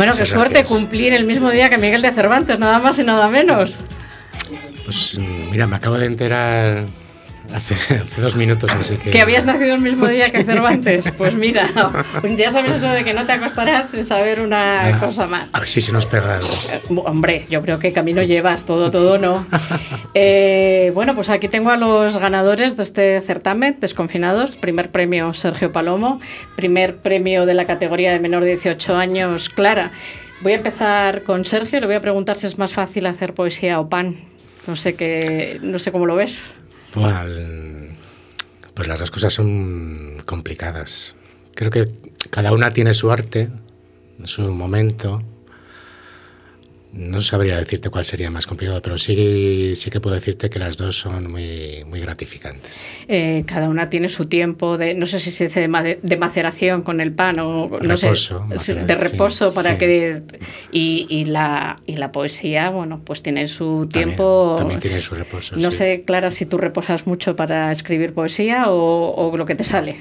Bueno, qué suerte cumplir el mismo día que Miguel de Cervantes, nada más y nada menos.
Pues mm, mira, me acabo de enterar hace, hace dos minutos, así que.
Que habías nacido el mismo día que. Cervantes. Pues mira, ya sabes eso de que no te acostarás sin saber una
Ah,
cosa más.
A ver si se nos pega algo.
Eh, Hombre, yo creo que camino llevas, todo, todo no. Eh, bueno, pues aquí tengo a los ganadores de este certamen, Desconfinados. Primer premio Sergio Palomo, primer premio de la categoría de menor de 18 años, Clara. Voy a empezar con Sergio, le voy a preguntar si es más fácil hacer poesía o pan. No sé qué, no sé cómo lo ves.
Pues las dos cosas son complicadas. Creo que cada una tiene su arte, su momento. No sabría decirte cuál sería más complicado, pero sí, sí que puedo decirte que las dos son muy, muy gratificantes.
Eh, cada una tiene su tiempo de, no sé si se dice de, ma- de maceración con el pan o no sé,
Reposo, maceración,
de reposo para
sí.
que y, y la y la poesía, bueno, pues tiene su tiempo.
también tiene su reposo,
No
sí.
sé, Clara, si tú reposas mucho para escribir poesía o, o lo que te sale.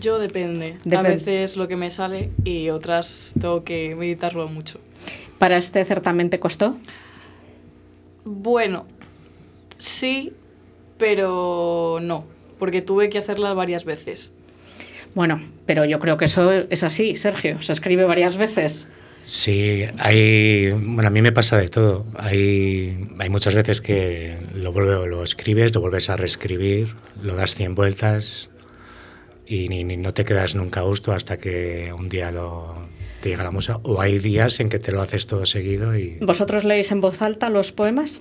Yo depende. A
Depende.
veces lo que me sale y otras tengo que meditarlo mucho.
Para este certamen te costó.
Bueno, sí, pero no, porque tuve que hacerlas varias veces.
Bueno, pero yo creo que eso es así, Sergio. Se escribe varias veces.
Sí, hay. Bueno, a mí me pasa de todo. Hay, hay muchas veces que lo, vuelve, lo escribes, lo vuelves a reescribir, lo das 100 vueltas y ni, ni- no te quedas nunca a gusto hasta que un día lo, te llega la musa. O hay días en que te lo haces todo seguido y.
¿Vosotros leéis en voz alta los poemas?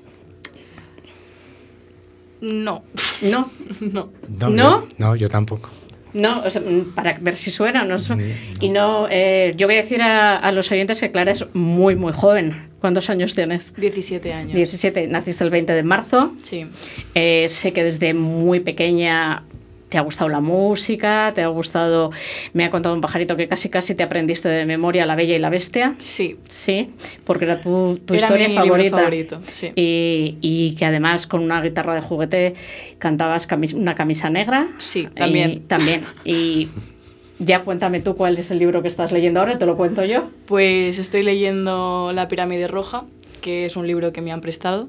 No.
No.
No.
No,
¿No?
Yo, no, yo tampoco.
No, o sea, mm, para ver si suena. ¿no? Y no, eh, yo voy a decir a, a los oyentes que Clara es muy, muy joven. ¿Cuántos años tienes?
17 años.
17. Naciste el 20 de marzo.
Sí.
Eh, sé que desde muy pequeña te ha gustado la música, te ha gustado... Me ha contado un pajarito que casi casi te aprendiste de memoria La Bella y la Bestia.
Sí.
Sí, porque era tu, tu
Era
historia
mi libro
favorita.
favorito, sí.
Y, y que además con una guitarra de juguete cantabas camis- una camisa negra.
Sí, también.
Y, también. Y ya cuéntame tú cuál es el libro que estás leyendo ahora, te lo cuento yo.
Pues estoy leyendo La pirámide roja, que es un libro que me han prestado.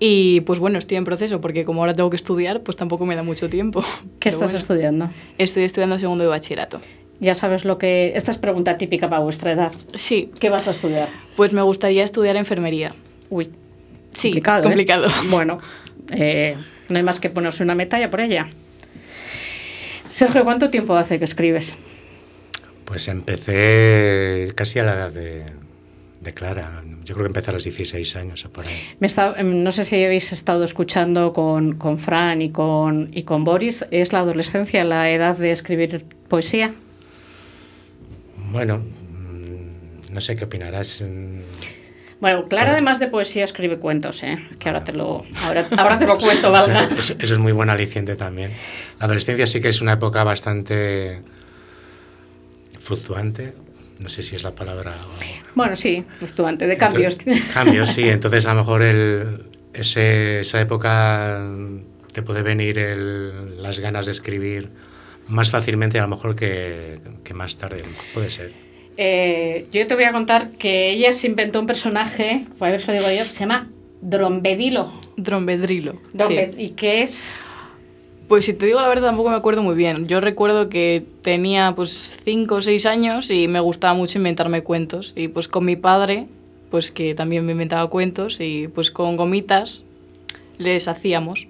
Y pues bueno, estoy en proceso porque como ahora tengo que estudiar, pues tampoco me da mucho tiempo.
¿Qué
Pero
estás
bueno,
estudiando?
Estoy estudiando segundo de bachillerato.
Ya sabes lo que... Esta es pregunta típica para vuestra edad.
Sí.
¿Qué vas a estudiar?
Pues me gustaría estudiar enfermería.
Uy,
Sí,
complicado. ¿eh?
complicado.
Bueno, eh, no hay más que ponerse una meta ya por ella. Sergio, ¿cuánto tiempo hace que escribes?
Pues empecé casi a la edad de, de Clara. Yo creo que empecé a los 16 años o por ahí.
Me está- em, no sé si habéis estado escuchando con, con Fran y con, y con Boris. ¿Es la adolescencia la edad de escribir poesía?
Bueno, mm, no sé qué opinarás.
Bueno, Clara además de poesía escribe cuentos, ¿eh? que ahora te lo, ahora, ahora te lo cuento, valga.
Eso, eso es muy buen aliciente también. La adolescencia sí que es una época bastante fluctuante. No sé si es la palabra. o-
Bueno, sí, fluctuante, de cambios.
Entonces- cambios, sí. Entonces, a lo mejor el, ese- esa época te puede venir el- las ganas de escribir más fácilmente, a lo mejor que, que más tarde. Puede ser.
Eh, yo te voy a contar que ella se inventó un personaje, si lo digo yo, se llama Drombedilo.
Drombedrilo.
Drombe-
sí.
¿Y qué es?
Pues si te digo la verdad tampoco me acuerdo muy bien. Yo recuerdo que tenía pues 5 o 6 años y me gustaba mucho inventarme cuentos. Y pues con mi padre, pues que también me inventaba cuentos y pues con gomitas les hacíamos.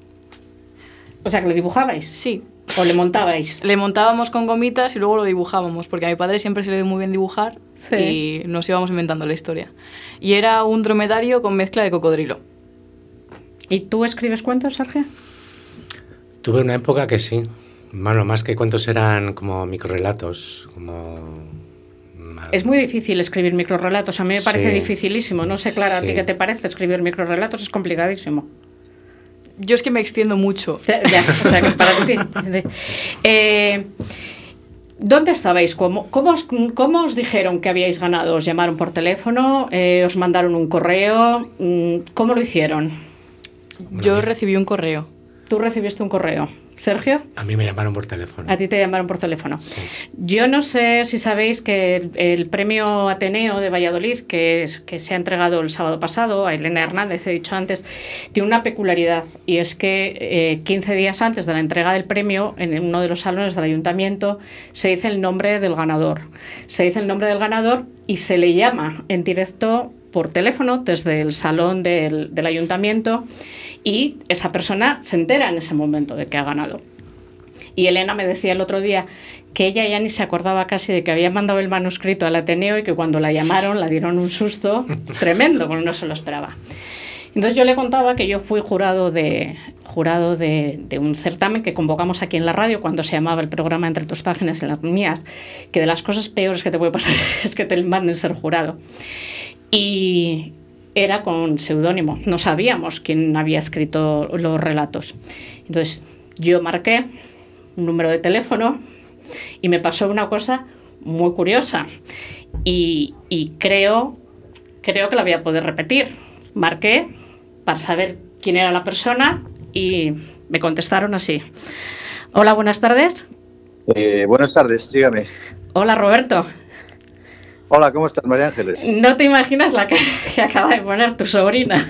O sea, que le dibujabais.
Sí.
¿O le montabais?
Le montábamos con gomitas y luego lo dibujábamos, porque a mi padre siempre se le dio muy bien dibujar
Sí.
y nos íbamos inventando la historia. Y era un dromedario con mezcla de cocodrilo.
¿Y tú escribes cuentos, Sergio?
Tuve una época que sí. Bueno, más que cuentos eran como microrelatos, como...
Es muy difícil escribir microrelatos. A mí me parece
Sí.
dificilísimo. No sé, Clara, ¿a ti qué te parece escribir microrelatos? Es complicadísimo.
Yo es que me extiendo mucho.
Ya, o sea, que para ti. Eh, ¿Dónde estabais? ¿Cómo, cómo, os, cómo os dijeron que habíais ganado? ¿Os llamaron por teléfono? Eh, ¿Os mandaron un correo? Mm, ¿Cómo lo hicieron?
Yo recibí un correo.
¿Tú recibiste un correo? ¿Sergio?
A mí me llamaron por teléfono.
A ti te llamaron por teléfono. Yo no sé si sabéis que el, el premio Ateneo de Valladolid, que, es- que se ha entregado el sábado pasado a Elena Hernández, he dicho antes, tiene una peculiaridad y es que eh, 15 días antes de la entrega del premio, en uno de los salones del ayuntamiento, se dice el nombre del ganador. Se dice el nombre del ganador y se le llama en directo por teléfono desde el salón del, del ayuntamiento y esa persona se entera en ese momento de que ha ganado. Y Elena me decía el otro día que ella ya ni se acordaba casi de que había mandado el manuscrito al Ateneo y que cuando la llamaron la dieron un susto tremendo, porque no se lo esperaba. Entonces yo le contaba que yo fui jurado de jurado de, de un certamen que convocamos aquí en la radio cuando se llamaba el programa Entre tus páginas y las mías, que de las cosas peores que te puede pasar es que te manden ser jurado. Y era con seudónimo, no sabíamos quién había escrito los relatos. Entonces yo marqué un número de teléfono y me pasó una cosa muy curiosa y, y creo, creo que la voy a poder repetir. Marqué para saber quién era la persona y me contestaron así. Hola, buenas tardes.
Eh, buenas tardes, dígame.
Hola, Roberto.
Hola, ¿cómo estás, María Ángeles?
No te imaginas la que, que acaba de poner tu sobrina.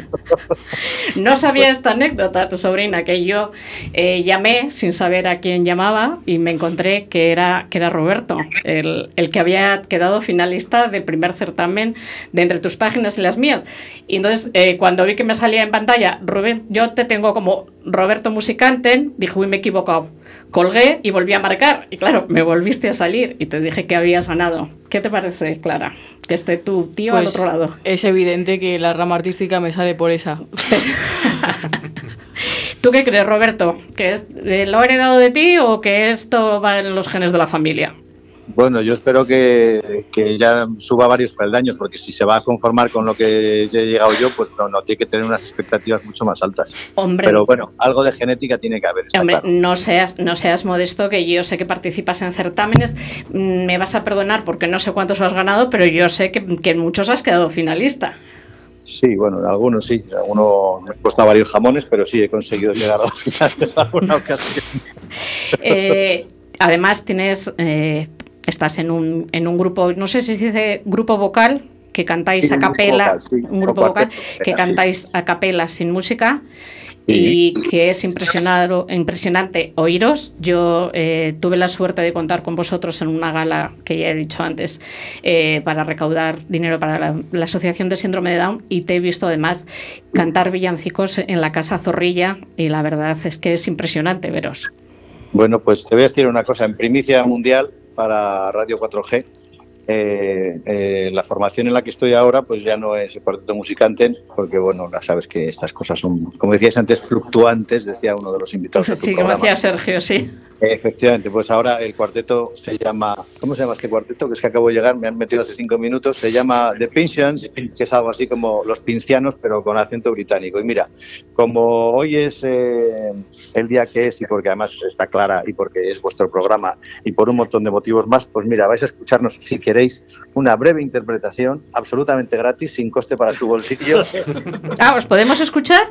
No sabía esta anécdota, tu sobrina, que yo eh, llamé sin saber a quién llamaba y me encontré que era, que era Roberto, el, el que había quedado finalista del primer certamen de entre tus páginas y las mías. Y entonces, eh, cuando vi que me salía en pantalla, Rubén, yo te tengo como Roberto Musicanten, dije, uy, me he equivocado. Colgué y volví a marcar. Y claro, me volviste a salir y te dije que habías ganado. ¿Qué te parece, Clara? Que esté tu tío al
Pues
otro lado.
Es evidente que la rama artística me sale por esa.
¿Tú qué crees, Roberto? ¿Que es- eh, lo he heredado de ti o que esto va en los genes de la familia?
Bueno, yo espero que, que ya suba varios peldaños, porque si se va a conformar con lo que ya he llegado yo, pues no, no tiene que tener unas expectativas mucho más altas.
Hombre.
Pero bueno, algo de genética tiene que haber.
Hombre,
claro.
no seas, no seas modesto, que yo sé que participas en certámenes. Mm, Me vas a perdonar porque no sé cuántos has ganado, pero yo sé que, que en muchos has quedado finalista.
Sí, bueno, en algunos sí. En algunos me he costado varios jamones, pero sí he conseguido llegar a la final en alguna ocasión.
Eh, además, tienes, eh, estás en un, en un grupo, no sé si se dice grupo vocal, que cantáis a capela,
vocal, sí,
un grupo vocal, que cantáis a capela sin música. Y que es impresionado, impresionante oíros. Yo eh, tuve la suerte de contar con vosotros en una gala que ya he dicho antes eh, para recaudar dinero para la, la Asociación de Síndrome de Down y te he visto además cantar villancicos en la Casa Zorrilla y la verdad es que es impresionante veros.
Bueno, pues te voy a decir una cosa. En primicia mundial para Radio 4G, eh, eh, la formación en la que estoy ahora, pues ya no es el cuarteto musicanten, porque bueno, ya sabes que estas cosas son, como decías antes, fluctuantes, decía uno de los invitados. de tu
Sí, como decía Sergio, sí.
Efectivamente, pues ahora el cuarteto se llama, ¿cómo se llama este cuarteto? Que es que acabo de llegar, me han metido hace cinco minutos, se llama The Pensions, que es algo así como los pincianos, pero con acento británico. Y mira, como hoy es eh, el día que es y porque además está clara y porque es vuestro programa y por un montón de motivos más, pues mira, vais a escucharnos, si queréis, una breve interpretación absolutamente gratis, sin coste para su bolsillo.
Ah, ¿os podemos escuchar?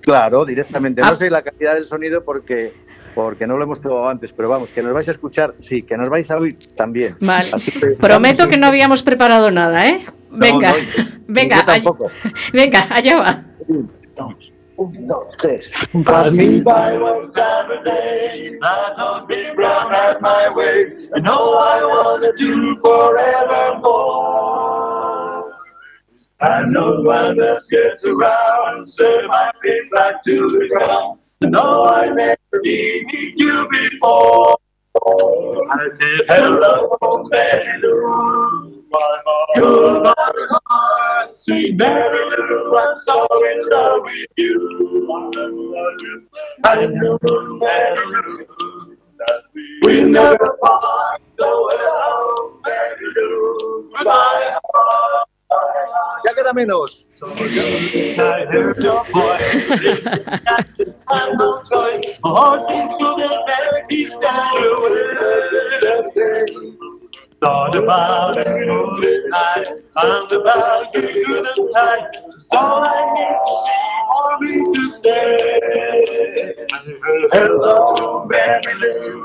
Claro, directamente.
Ah.
No sé la calidad del sonido porque porque no lo hemos probado antes, pero vamos, que nos vais a escuchar, sí, que nos vais a oír también.
Vale.
Así que-
Prometo que no habíamos preparado nada, ¿eh? Venga,
no,
venga, allá, venga, allá va.
Un, dos, tres.
Pass me by one Saturday, I thought Big Brown had my way. I know I wanna do forevermore. I know one that gets around, set my face back to the ground. I know I never needed you before. I said, hello, Mary Lou, my heart. Goodbye, heart, sweet Mary Lou, I'm so in love with you. I knew, Mary Lou, that we never part. So hello, Mary Lou, goodbye, heart.
Ya queda menos.
I heard your voice. It's my no choice. My heart beats to the. Thought about moving night. Arms about you through the time. It's all I need to see for me to stay. Hello, Mary Lou.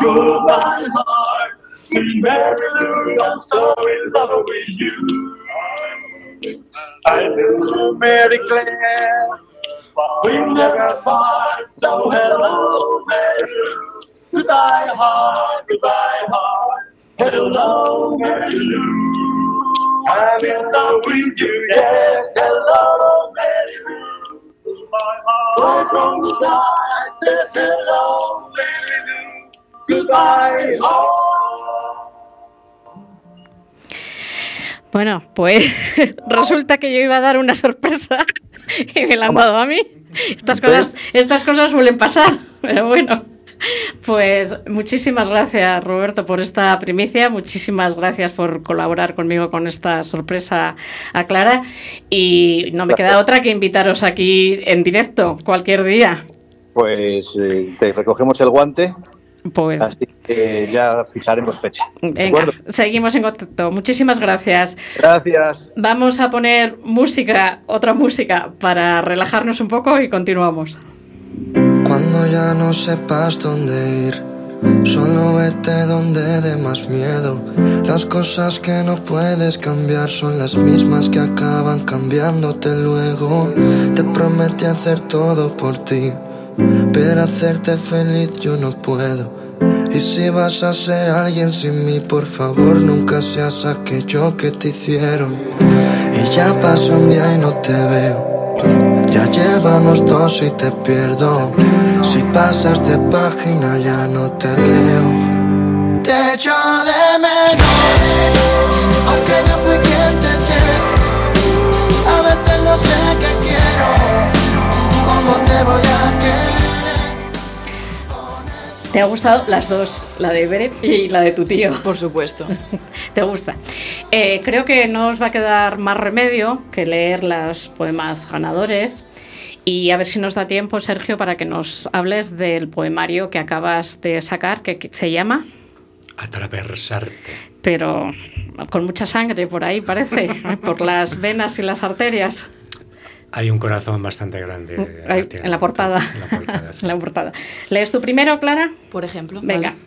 Goodbye, heart. Sweet Mary Lou, I'm so in love with you. I knew Mary Claire. We never part, so hello, Mary Lou. Goodbye, heart, goodbye, heart. Hello, Mary Lou. I'm in love with you, yes. Hello, Mary Lou. Right from the I said hello, Mary Lou. Goodbye, heart.
Bueno, pues resulta que yo iba a dar una sorpresa y me la han dado a mí. Estas cosas, estas cosas suelen pasar, pero bueno. Pues muchísimas gracias Roberto por esta primicia, muchísimas gracias por colaborar conmigo con esta sorpresa a Clara y no me queda otra que invitaros aquí en directo cualquier día.
Pues eh, te recogemos el guante,
Pues
así que ya fijaremos fecha. ¿De
venga, seguimos en contacto. Muchísimas gracias.
Gracias.
Vamos a poner música, otra música, para relajarnos un poco y continuamos.
Cuando ya no sepas dónde ir, Solo vete donde dé más miedo. Las cosas que no puedes cambiar son las mismas que acaban cambiándote luego. Te prometí hacer todo por ti, pero hacerte feliz yo no puedo. Y si vas a ser alguien sin mí, por favor nunca seas aquello que te hicieron. Y ya pasó un día y no te veo. Ya llevamos dos y te pierdo. Si pasas de página ya no te leo. Te echo de menos, aunque ya fui quien te eché. A veces no sé qué quiero, cómo te voy a
¿Te ha gustado las dos, la de Beret y la de tu tío?
Por supuesto.
¿Te gusta? Eh, creo que no os va a quedar más remedio que leer los poemas ganadores. Y a ver si nos da tiempo, Sergio, para que nos hables del poemario que acabas de sacar, que, que se llama,
Atravesarte.
pero con mucha sangre por ahí parece, por las venas y las arterias.
Hay un corazón bastante grande. Tiene-
en la portada.
En la portada, sí.
En la portada. ¿Lees tú primero, Clara?
Por ejemplo.
Venga.
vale.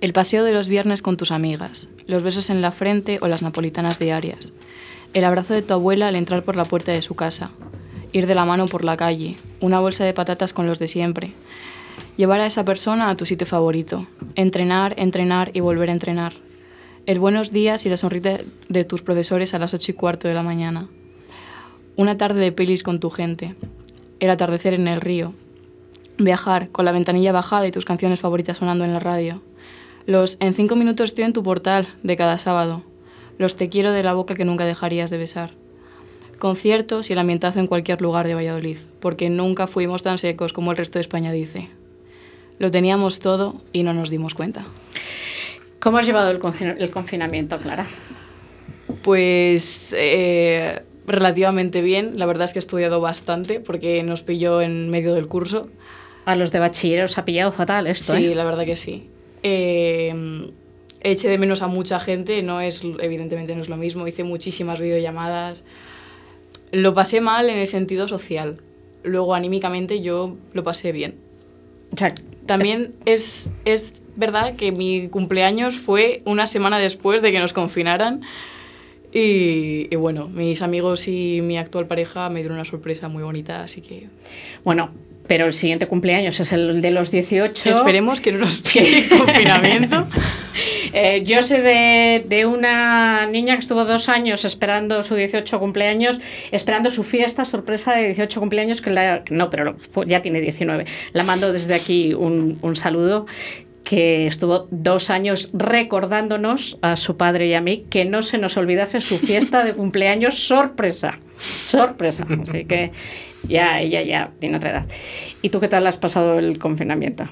El paseo de los viernes con tus amigas, los besos en la frente o las napolitanas diarias, el abrazo de tu abuela al entrar por la puerta de su casa, ir de la mano por la calle, una bolsa de patatas con los de siempre, llevar a esa persona a tu sitio favorito, entrenar, entrenar y volver a entrenar, el buenos días y la sonrisa de tus profesores a las ocho y cuarto de la mañana, una tarde de pelis con tu gente, el atardecer en el río, viajar con la ventanilla bajada y tus canciones favoritas sonando en la radio, los en cinco minutos estoy en tu portal de cada sábado, los te quiero de la boca que nunca dejarías de besar, conciertos y el ambientazo en cualquier lugar de Valladolid, porque nunca fuimos tan secos como el resto de España dice. Lo teníamos todo y no nos dimos cuenta.
¿Cómo has llevado el, confin- el confinamiento, Clara?
Pues eh, relativamente bien. La verdad es que he estudiado bastante porque nos pilló en medio del curso.
A los de bachiller os ha pillado fatal esto,
Sí,
¿eh?
la verdad que sí. Eh, eché de menos a mucha gente, no es, evidentemente no es lo mismo. Hice muchísimas videollamadas. Lo pasé mal en el sentido social. Luego, anímicamente, yo lo pasé bien. También es, es verdad que mi cumpleaños fue una semana después de que nos confinaran. Y, y bueno, mis amigos y mi actual pareja me dieron una sorpresa muy bonita, así que...
Bueno, pero el siguiente cumpleaños es el de los 18.
Esperemos que no nos pille confinamiento.
Eh, yo sé de, de una niña que estuvo dos años esperando su 18 cumpleaños, esperando su fiesta sorpresa de 18 cumpleaños, que la, no, pero ya tiene 19. La mando desde aquí un, un saludo que estuvo dos años recordándonos a su padre y a mí que no se nos olvidase su fiesta de cumpleaños sorpresa. Sorpresa. Así que ya ella ya tiene otra edad. ¿Y tú qué tal has pasado el confinamiento?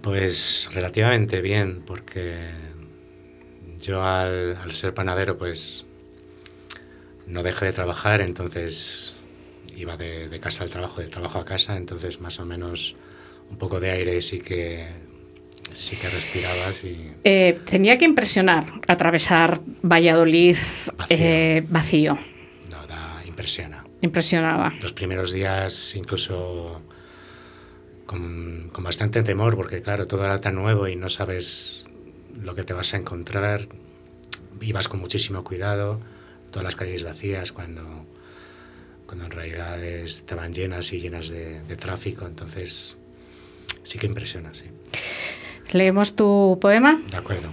Pues relativamente bien, porque yo al, al ser panadero pues no dejé de trabajar, entonces iba de, de casa al trabajo, de trabajo a casa, entonces más o menos un poco de aire sí que sí que respirabas y
Eh, tenía que impresionar atravesar Valladolid eh, vacío.
impresiona.
Impresionaba.
Los primeros días incluso con, con bastante temor, porque claro, todo era tan nuevo y no sabes lo que te vas a encontrar. Ibas con muchísimo cuidado, todas las calles vacías cuando, cuando en realidad estaban llenas y llenas de, de tráfico, entonces sí que impresiona, sí.
¿Leemos tu poema?
De acuerdo.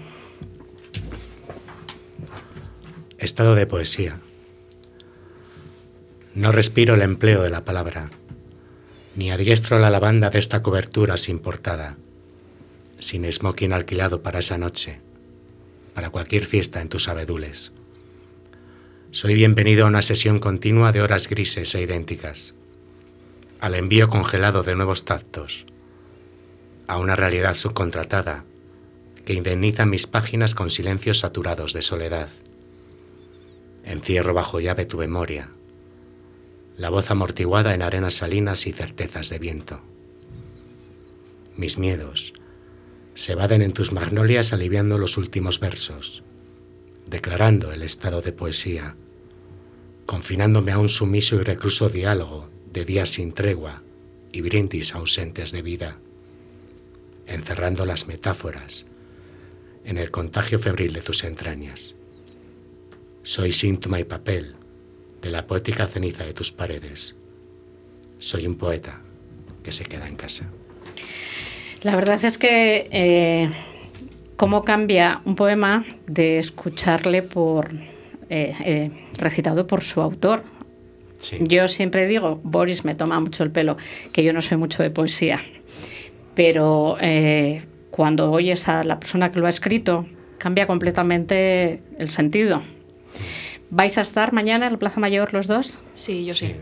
Estado de poesía. No respiro el empleo de la palabra, ni adiestro la lavanda de esta cobertura sin portada, sin smoking alquilado para esa noche, para cualquier fiesta en tus abedules. Soy bienvenido a una sesión continua de horas grises e idénticas, al envío congelado de nuevos tactos, a una realidad subcontratada que indemniza mis páginas con silencios saturados de soledad. Encierro bajo llave tu memoria, la voz amortiguada en arenas salinas y certezas de viento. Mis miedos se evaden en tus magnolias aliviando los últimos versos, declarando el estado de poesía, confinándome a un sumiso y recluso diálogo de días sin tregua y brindis ausentes de vida. Encerrando las metáforas en el contagio febril de tus entrañas. Soy síntoma y papel de la poética ceniza de tus paredes. Soy un poeta que se queda en casa.
La verdad es que eh, cómo cambia un poema de escucharle por eh, eh, recitado por su autor. Yo siempre digo, Boris me toma mucho el pelo, que yo no sé mucho de poesía, pero cuando oyes a la persona que lo ha escrito, cambia completamente el sentido. ¿Vais a estar mañana en la Plaza Mayor los dos?
Sí, yo sí.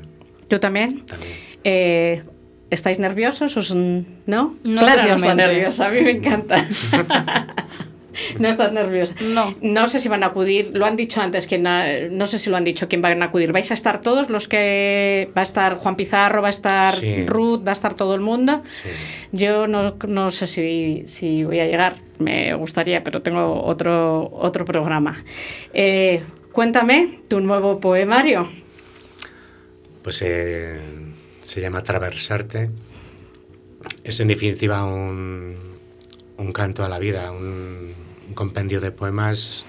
¿Tú también? Eh, ¿Estáis nerviosos no?
No
claro, no nerviosa, a mí me encanta. no estás nerviosa.
No.
No sé si van a acudir, lo han dicho antes, ha- no sé si lo han dicho quién van a acudir. ¿Vais a estar todos los que... va a estar Juan Pizarro, va a estar
Sí.
Ruth, va a estar todo el mundo? Yo no, no sé si, si voy a llegar, me gustaría, pero tengo otro, otro programa. Eh, cuéntame tu nuevo poemario.
Pues eh, se llama Traversarte. Es en definitiva un, un canto a la vida, un, un compendio de poemas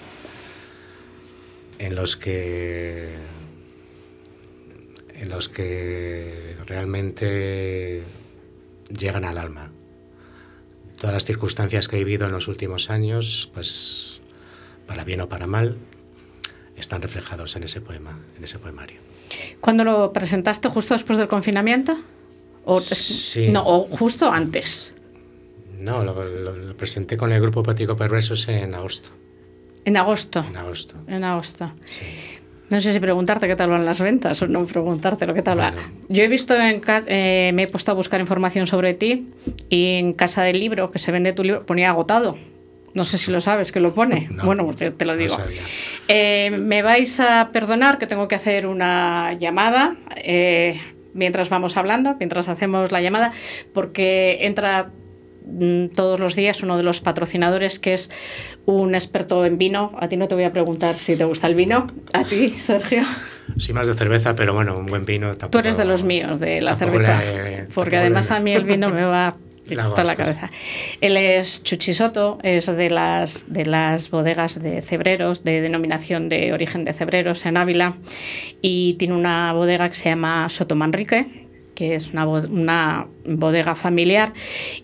en los que en los que realmente llegan al alma. Todas las circunstancias que he vivido en los últimos años, pues para bien o para mal, están reflejados en ese poema, en ese poemario.
¿Cuándo lo presentaste? ¿Justo después del confinamiento? ¿O, es-
Sí.
No, o justo antes,
No, lo, lo- lo presenté con el grupo Poético Perversos en agosto.
en agosto.
En agosto.
En agosto. No sé si preguntarte qué tal van las ventas o no preguntarte lo que tal va. Yo he visto, en, eh, me he puesto a buscar información sobre ti y en Casa del Libro, que se vende tu libro, ponía agotado. No sé si lo sabes, que lo pone. bueno, pues te, te lo digo.
sabía.
Eh, me vais a perdonar que tengo que hacer una llamada eh, mientras vamos hablando, mientras hacemos la llamada, porque entra todos los días uno de los patrocinadores que es un experto en vino. A ti no te voy a preguntar si te gusta el vino. A ti, Sergio.
Sí, más de cerveza, pero bueno, un buen vino tampoco.
Tú eres de los míos, de la cerveza.
le-
porque además
le-
a mí el vino me va
hago
hasta la cabeza. Él es Chuchisoto, es de las, de las bodegas de cebreros, de denominación de origen de cebreros en Ávila, y tiene una bodega que se llama Soto Manrique, que es una, una bodega familiar,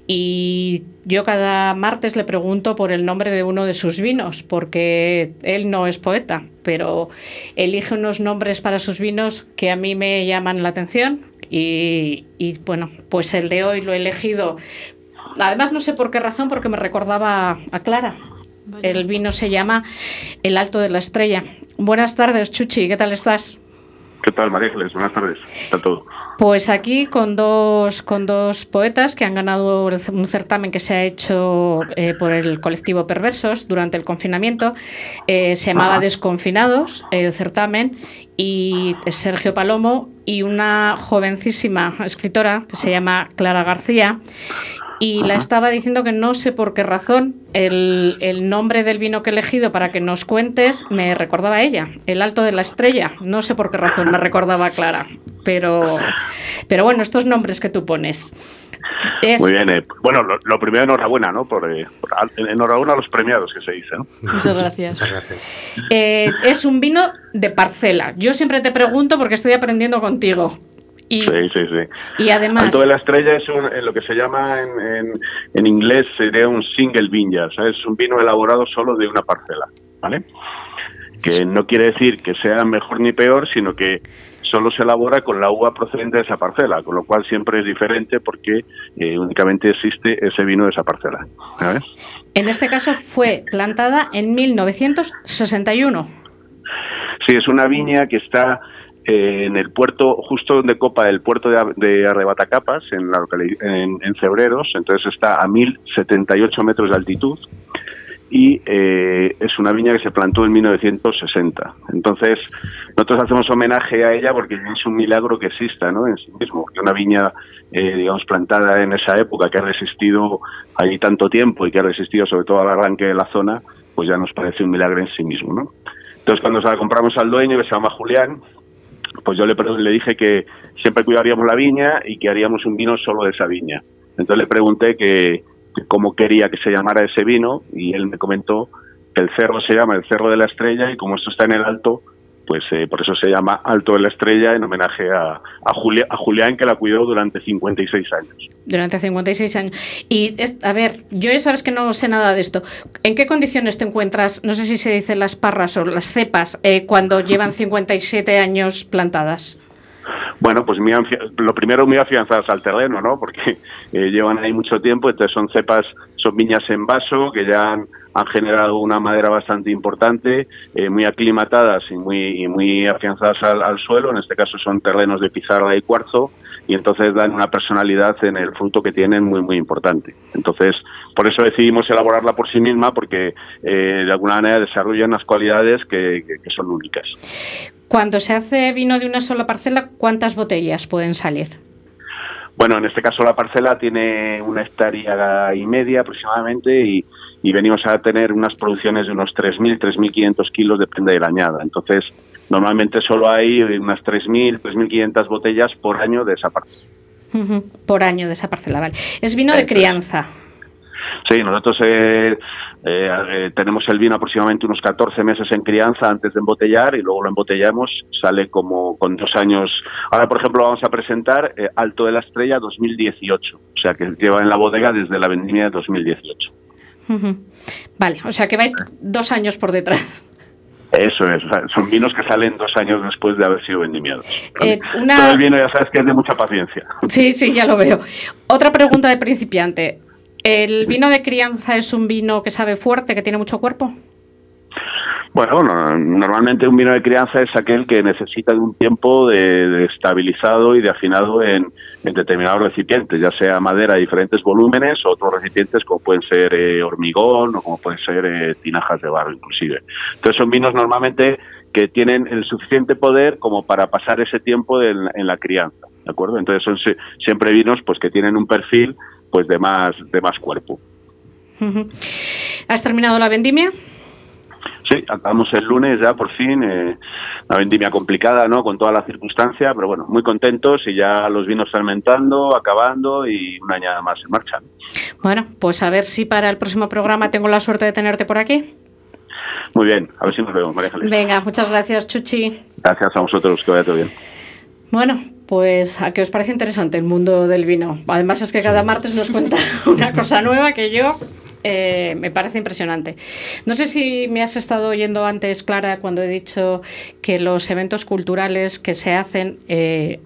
y yo cada martes le pregunto por el nombre de uno de sus vinos, porque él no es poeta, pero elige unos nombres para sus vinos que a mí me llaman la atención y, y, bueno, pues el de hoy lo he elegido. Además no sé por qué razón, porque me recordaba a Clara. El vino se llama El Alto de la Estrella. Buenas tardes, Chuchi, ¿qué tal estás?
¿Qué tal, María Ángeles? Buenas tardes.
Pues aquí con dos, con dos poetas que han ganado un certamen que se ha hecho eh, por el colectivo Perversos durante el confinamiento. Eh, se llamaba. Desconfinados, el certamen, y Sergio Palomo y una jovencísima escritora que se llama Clara García. Y la estaba diciendo que no sé por qué razón el, el nombre del vino que he elegido para que nos cuentes me recordaba a ella, el Alto de la Estrella. No sé por qué razón me recordaba a Clara. Pero, pero bueno, estos nombres que tú pones. Es-
Muy bien. eh, bueno, lo, lo primero, enhorabuena, ¿no? Por, eh, por- enhorabuena a los premiados, que se dice, ¿no?
Muchas gracias.
Muchas gracias.
eh, es un vino de parcela. Yo siempre te pregunto porque estoy aprendiendo contigo. Y,
Sí, sí, sí.
y además...
Alto de la Estrella es un- eh, lo que se llama en, en- en inglés sería un single vineyard, ¿sabes? Es un vino elaborado solo de una parcela, ¿vale? Que no quiere decir que sea mejor ni peor, sino que solo se elabora con la uva procedente de esa parcela, con lo cual siempre es diferente porque eh, únicamente existe ese vino de esa parcela, ¿sabes?
En este caso fue plantada en 1961.
Sí, es una viña que está eh, en el puerto, justo donde copa el puerto de, de Arrebatacapas, en, la en, en Cebreros, entonces está a 1078 metros de altitud y eh, es una viña que se plantó en 1960. Entonces, nosotros hacemos homenaje a ella porque es un milagro que exista ¿no? en sí mismo, que una viña, eh, digamos, plantada en esa época que ha resistido ahí tanto tiempo y que ha resistido sobre todo al arranque de la zona, pues ya nos parece un milagro en sí mismo. ¿no? Entonces, cuando se la compramos al dueño, que se llama Julián, pues yo le, le dije que siempre cuidaríamos la viña y que haríamos un vino solo de esa viña. Entonces le pregunté que, cómo quería que se llamara ese vino y él me comentó que el cerro se llama el Cerro de la Estrella y como esto está en el alto, pues eh, por eso se llama Alto de la Estrella en homenaje a, a, Julia, a Julián que la cuidó durante 56 años.
Durante 56 años. Y, es- a ver, yo ya sabes que no sé nada de esto. ¿En qué condiciones te encuentras, no sé si se dicen las parras o las cepas, eh, cuando llevan 57 años plantadas?
Bueno, pues lo primero muy afianzadas al terreno, ¿no? Porque eh, llevan ahí mucho tiempo, entonces son cepas, son viñas en vaso que ya han, generado una madera bastante importante, eh, muy aclimatadas y muy, y muy afianzadas al suelo, en este caso son terrenos de pizarra y cuarzo, y entonces dan una personalidad en el fruto que tienen muy, muy importante. Entonces, por eso decidimos elaborarla por sí misma, porque eh, de alguna manera desarrolla unas cualidades que- que- que son únicas.
Cuando se hace vino de una sola parcela, ¿cuántas botellas pueden salir?
Bueno, en este caso la parcela tiene una hectárea y media aproximadamente y, y venimos a tener unas producciones de unos 3.000, 3.500 kilos, depende de la añada. Entonces, normalmente solo hay unas 3.000, 3.500 botellas por año de esa parcela.
Por año de esa parcela, vale. Es vino de crianza.
Sí, nosotros eh, eh, eh, tenemos el vino aproximadamente unos 14 meses en crianza antes de embotellar y luego lo embotellamos, sale como con dos años. Ahora, por ejemplo, vamos a presentar eh, Alto de la Estrella 2018, o sea que lleva en la bodega desde la vendimia de 2018.
Ujú. Vale, o sea que vais dos años por detrás.
Eso es, son vinos que salen dos años después de haber sido vendimiados.
Eh, una-
Todo el vino ya sabes que es de mucha paciencia.
Sí, sí, ya lo veo. Otra pregunta de principiante. ¿El vino de crianza es un vino que sabe fuerte, que tiene mucho cuerpo?
Bueno, no- normalmente un vino de crianza es aquel que necesita de un tiempo de, estabilizado y de afinado en, determinados recipientes, ya sea madera de diferentes volúmenes o otros recipientes como pueden ser eh, hormigón o como pueden ser eh, tinajas de barro inclusive. Entonces son vinos normalmente que tienen el suficiente poder como para pasar ese tiempo en, en la crianza, ¿de acuerdo? Entonces son si- siempre vinos pues que tienen un perfil pues de más de más cuerpo.
¿Has terminado la vendimia?
Sí, acabamos el lunes ya por fin, eh, una vendimia complicada, ¿no? Con toda la circunstancia, pero bueno, muy contentos y ya los vinos fermentando, acabando y una añada más en marcha.
Bueno, pues a ver si para el próximo programa tengo la suerte de tenerte por aquí.
Muy bien, a ver si nos vemos, María Ángeles.
Venga, muchas gracias, Chuchi.
Gracias a vosotros, que vaya todo bien.
Bueno, pues a qué os parece interesante el mundo del vino. Además es que cada martes nos cuenta una cosa nueva que yo eh, me parece impresionante. No sé si me has estado oyendo antes, Clara, cuando he dicho que los eventos culturales que se hacen, eh,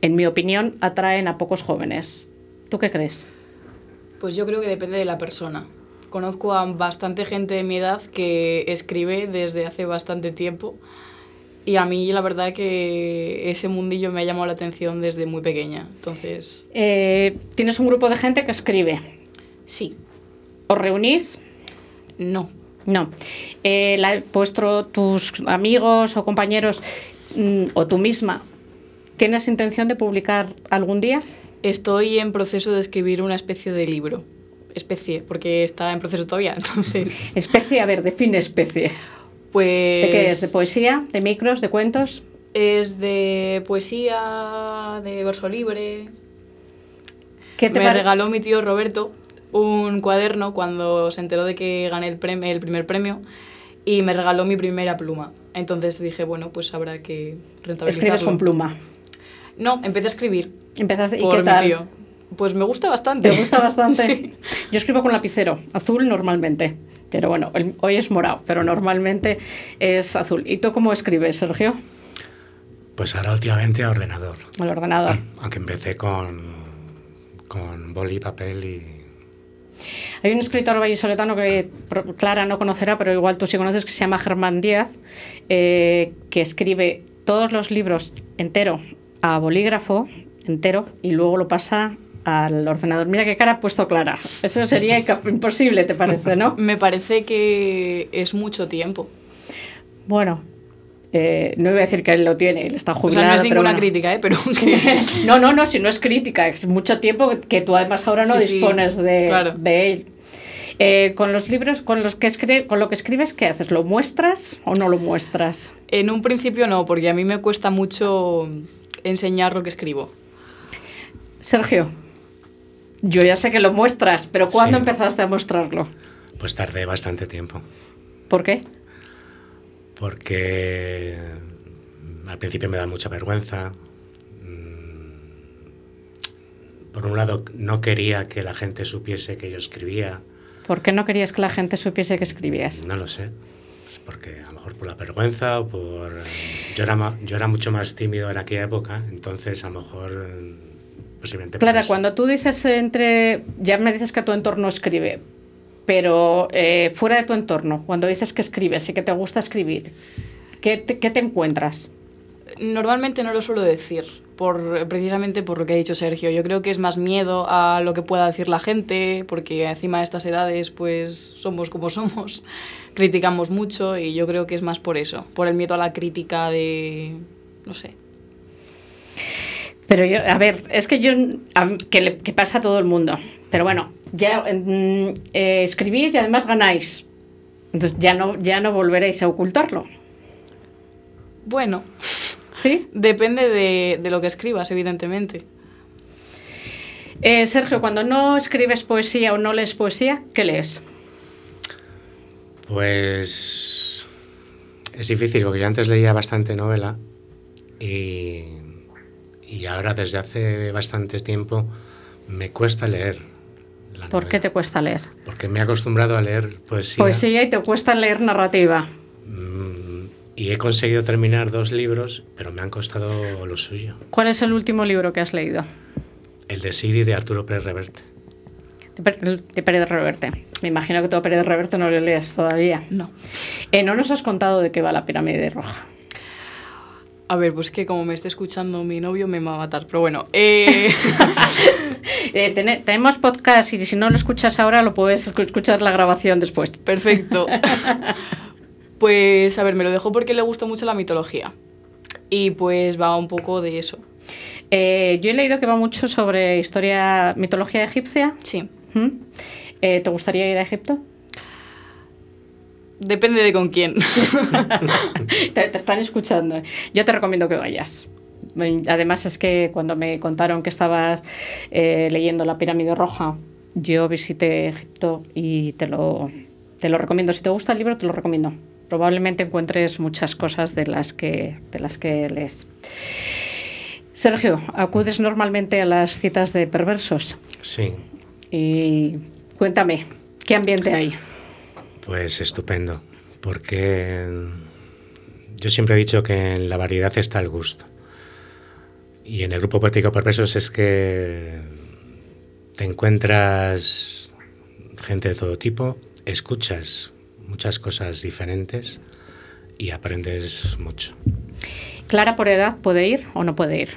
en mi opinión, atraen a pocos jóvenes. ¿Tú qué crees?
Pues yo creo que depende de la persona. Conozco a bastante gente de mi edad que escribe desde hace bastante tiempo y a mí la verdad que ese mundillo me ha llamado la atención desde muy pequeña. Entonces,
Eh, ¿Tienes un grupo de gente que escribe?
Sí.
¿Os reunís?
No.
No. Eh, la- vuestro, tus amigos o compañeros mm, o tú misma, ¿tienes intención de publicar algún día?
estoy en proceso de escribir una especie de libro. Especie, porque está en proceso todavía. Entonces,
Especie, a ver, define especie.
pues...
¿De qué es? ¿De poesía? ¿De micros? ¿De cuentos?
Es de poesía, de verso libre.
¿Qué te
Me regaló mi tío Roberto un cuaderno cuando se enteró de que gané el, premio, el primer premio y me regaló mi primera pluma. Entonces dije, bueno, pues habrá que rentabilizarlo.
Escribes con pluma.
No, empecé a escribir.
Empezaste, ¿y
por
qué
mi
tal?
tío. Pues me gusta bastante.
¿Te gusta bastante?
Sí.
Yo escribo con lapicero, azul normalmente. Pero bueno, el- hoy es morado, pero normalmente es azul. ¿Y tú cómo escribes, Sergio?
Pues ahora últimamente a ordenador.
Al ordenador.
Aunque empecé con, con boli, papel y...
Hay un escritor vallisoletano que Clara no conocerá, pero igual tú sí conoces, que se llama Germán Díaz, eh, que escribe todos los libros entero a bolígrafo, entero, y luego lo pasa al ordenador. Mira qué cara ha puesto Clara. Eso sería imposible, ¿te parece, no?
Me parece que es mucho tiempo.
Bueno, eh, no iba a decir que él lo tiene, él está
O sea,
jubilado.
no es
pero
ninguna
bueno.
crítica, ¿eh? Pero que...
no, no, no, si no es crítica, es mucho tiempo que tú además ahora no
Sí, sí,
dispones de,
claro.
de él. Eh, con los libros, con los que escri- con lo que escribes, ¿qué haces? ¿Lo muestras o no lo muestras?
En un principio no, porque a mí me cuesta mucho enseñar lo que escribo.
Sergio, Yo ya sé que lo muestras, pero ¿cuándo
Sí.
empezaste a mostrarlo?
Pues tardé bastante tiempo.
¿Por qué?
Porque mm, al principio me da mucha vergüenza. Mm, Por un lado, no quería que la gente supiese que yo escribía.
¿Por qué no querías que la gente supiese que escribías?
No lo sé. Pues porque a lo mejor por la vergüenza o por... eh, Yo era, yo era mucho más tímido en aquella época, entonces a lo mejor posiblemente...
Clara, cuando tú dices entre. Ya me dices que tu entorno escribe, pero eh, fuera de tu entorno, cuando dices que escribes y que te gusta escribir, ¿qué te, qué te encuentras?
Normalmente no lo suelo decir, por, precisamente por lo que ha dicho Sergio. Yo creo que es más miedo a lo que pueda decir la gente, porque encima de estas edades pues somos como somos, criticamos mucho y yo creo que es más por eso, por el miedo a la crítica de... no sé.
Pero yo, a ver, es que yo, a- que, le, que pasa a todo el mundo. Pero bueno, ya mm, eh, escribís y además ganáis. Entonces ya no, ya no volveréis a ocultarlo.
Bueno,
¿sí?
Depende de, de lo que escribas, evidentemente.
Eh, Sergio, cuando no escribes poesía o no lees poesía, ¿qué lees?
Pues es difícil porque yo antes leía bastante novela y, y ahora desde hace bastante tiempo me cuesta leer. la
¿Por
novela,
qué te cuesta leer?
Porque me he acostumbrado a leer poesía
Poesía y te cuesta leer narrativa.
mm, y he conseguido terminar dos libros, pero me han costado lo suyo.
¿Cuál es el último libro que has leído?
El de Siri de Arturo Pérez Reverte.
De, Pérez Reverte. Me imagino que tú a Pérez Reverte no lo lees todavía.
No.
Eh, no nos has contado de qué va la pirámide roja.
A ver, pues que como me esté escuchando mi novio me va a matar, pero bueno. Eh...
Eh, tene- tenemos podcast y si no lo escuchas ahora lo puedes escu- escuchar la grabación después.
Perfecto. Pues, a ver, me lo dejó porque le gusta mucho la mitología. Y pues va un poco de eso.
Eh, yo he leído que va mucho sobre historia, mitología egipcia.
Sí.
¿Mm? Eh, ¿Te gustaría ir a Egipto?
Depende de con quién.
te, te están escuchando. Yo te recomiendo que vayas. Además es que cuando me contaron que estabas eh, leyendo la pirámide roja, yo visité Egipto y te lo, te lo recomiendo. Si te gusta el libro, te lo recomiendo. Probablemente encuentres muchas cosas de las que, de las que lees. Sergio, acudes normalmente a las citas de perversos
Sí,
y cuéntame, ¿qué ambiente hay?
Pues estupendo, porque yo siempre he dicho que en la variedad está el gusto. Y en el grupo poético Perversos es que te encuentras gente de todo tipo, escuchas muchas cosas diferentes y aprendes mucho.
Clara por edad puede ir o no puede ir.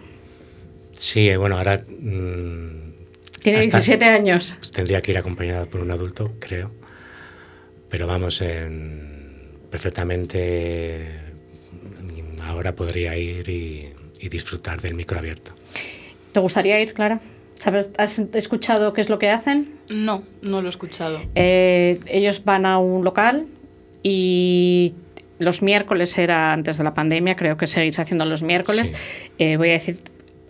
Sí, eh, bueno, ahora mm,
Tiene
hasta-
17 años.
tendría que ir acompañada por un adulto, creo. Pero vamos, en, perfectamente ahora podría ir y, y disfrutar del micro abierto.
¿Te gustaría ir, Clara? ¿Sabes, ¿Has escuchado qué es lo que hacen?
No, no lo he escuchado.
Eh, ellos van a un local y los miércoles era antes de la pandemia, creo que seguís haciendo los miércoles. Eh, voy a decir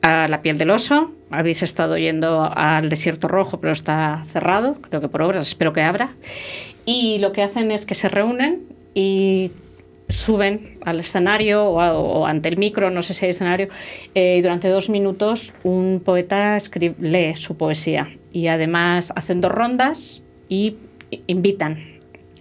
a la piel del oso. Habéis estado yendo al desierto rojo, pero está cerrado, creo que por obras, espero que abra. Y lo que hacen es que se reúnen y suben al escenario o, a- o ante el micro, no sé si hay escenario, eh, y durante dos minutos un poeta escri- lee su poesía. Y además hacen dos rondas y invitan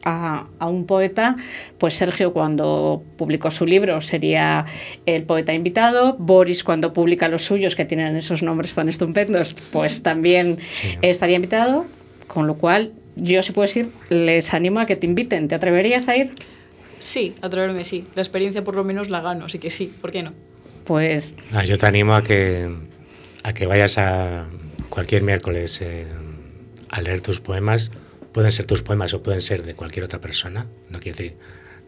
a, a un poeta, pues Sergio cuando publicó su libro sería el poeta invitado, Boris cuando publica los suyos, que tienen esos nombres tan estupendos, pues también estaría invitado, con lo cual yo si puedes ir, les animo a que te inviten, ¿te atreverías a ir?
Sí, atreverme sí. La experiencia por lo menos la gano, así que sí, ¿por qué no?
Pues
Ah, yo te animo a que, a que vayas a cualquier miércoles eh, a leer tus poemas. Pueden ser tus poemas o pueden ser de cualquier otra persona. No quiere decir,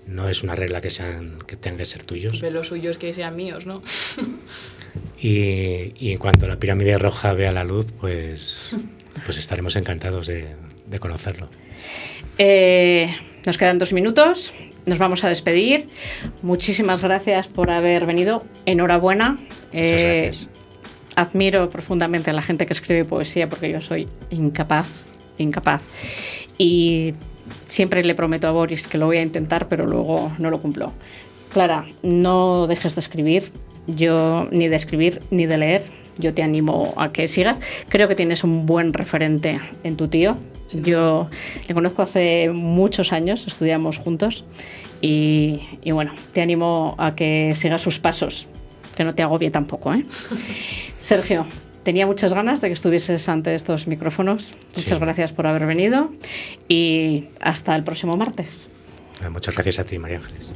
no es una regla que, sean, que tengan que ser tuyos.
Pero lo suyo es que sean míos, ¿no?
Y, y en cuanto la pirámide roja vea la luz, pues, pues estaremos encantados de, de conocerlo.
Eh, nos quedan dos minutos, nos vamos a despedir. Muchísimas gracias por haber venido. Enhorabuena. Eh,
gracias.
admiro profundamente a la gente que escribe poesía porque yo soy incapaz, incapaz. Y siempre le prometo a Boris que lo voy a intentar, pero luego no lo cumplo. Clara, no dejes de escribir, yo ni de escribir ni de leer. Yo te animo a que sigas. Creo que tienes un buen referente en tu tío. Yo le conozco hace muchos años, estudiamos juntos y, y bueno, te animo a que sigas sus pasos, que no te agobie tampoco. ¿eh? Sergio, tenía muchas ganas de que estuvieses ante estos micrófonos. Muchas
Sí.
gracias por haber venido y hasta el próximo martes.
Muchas gracias a ti, María Ángeles.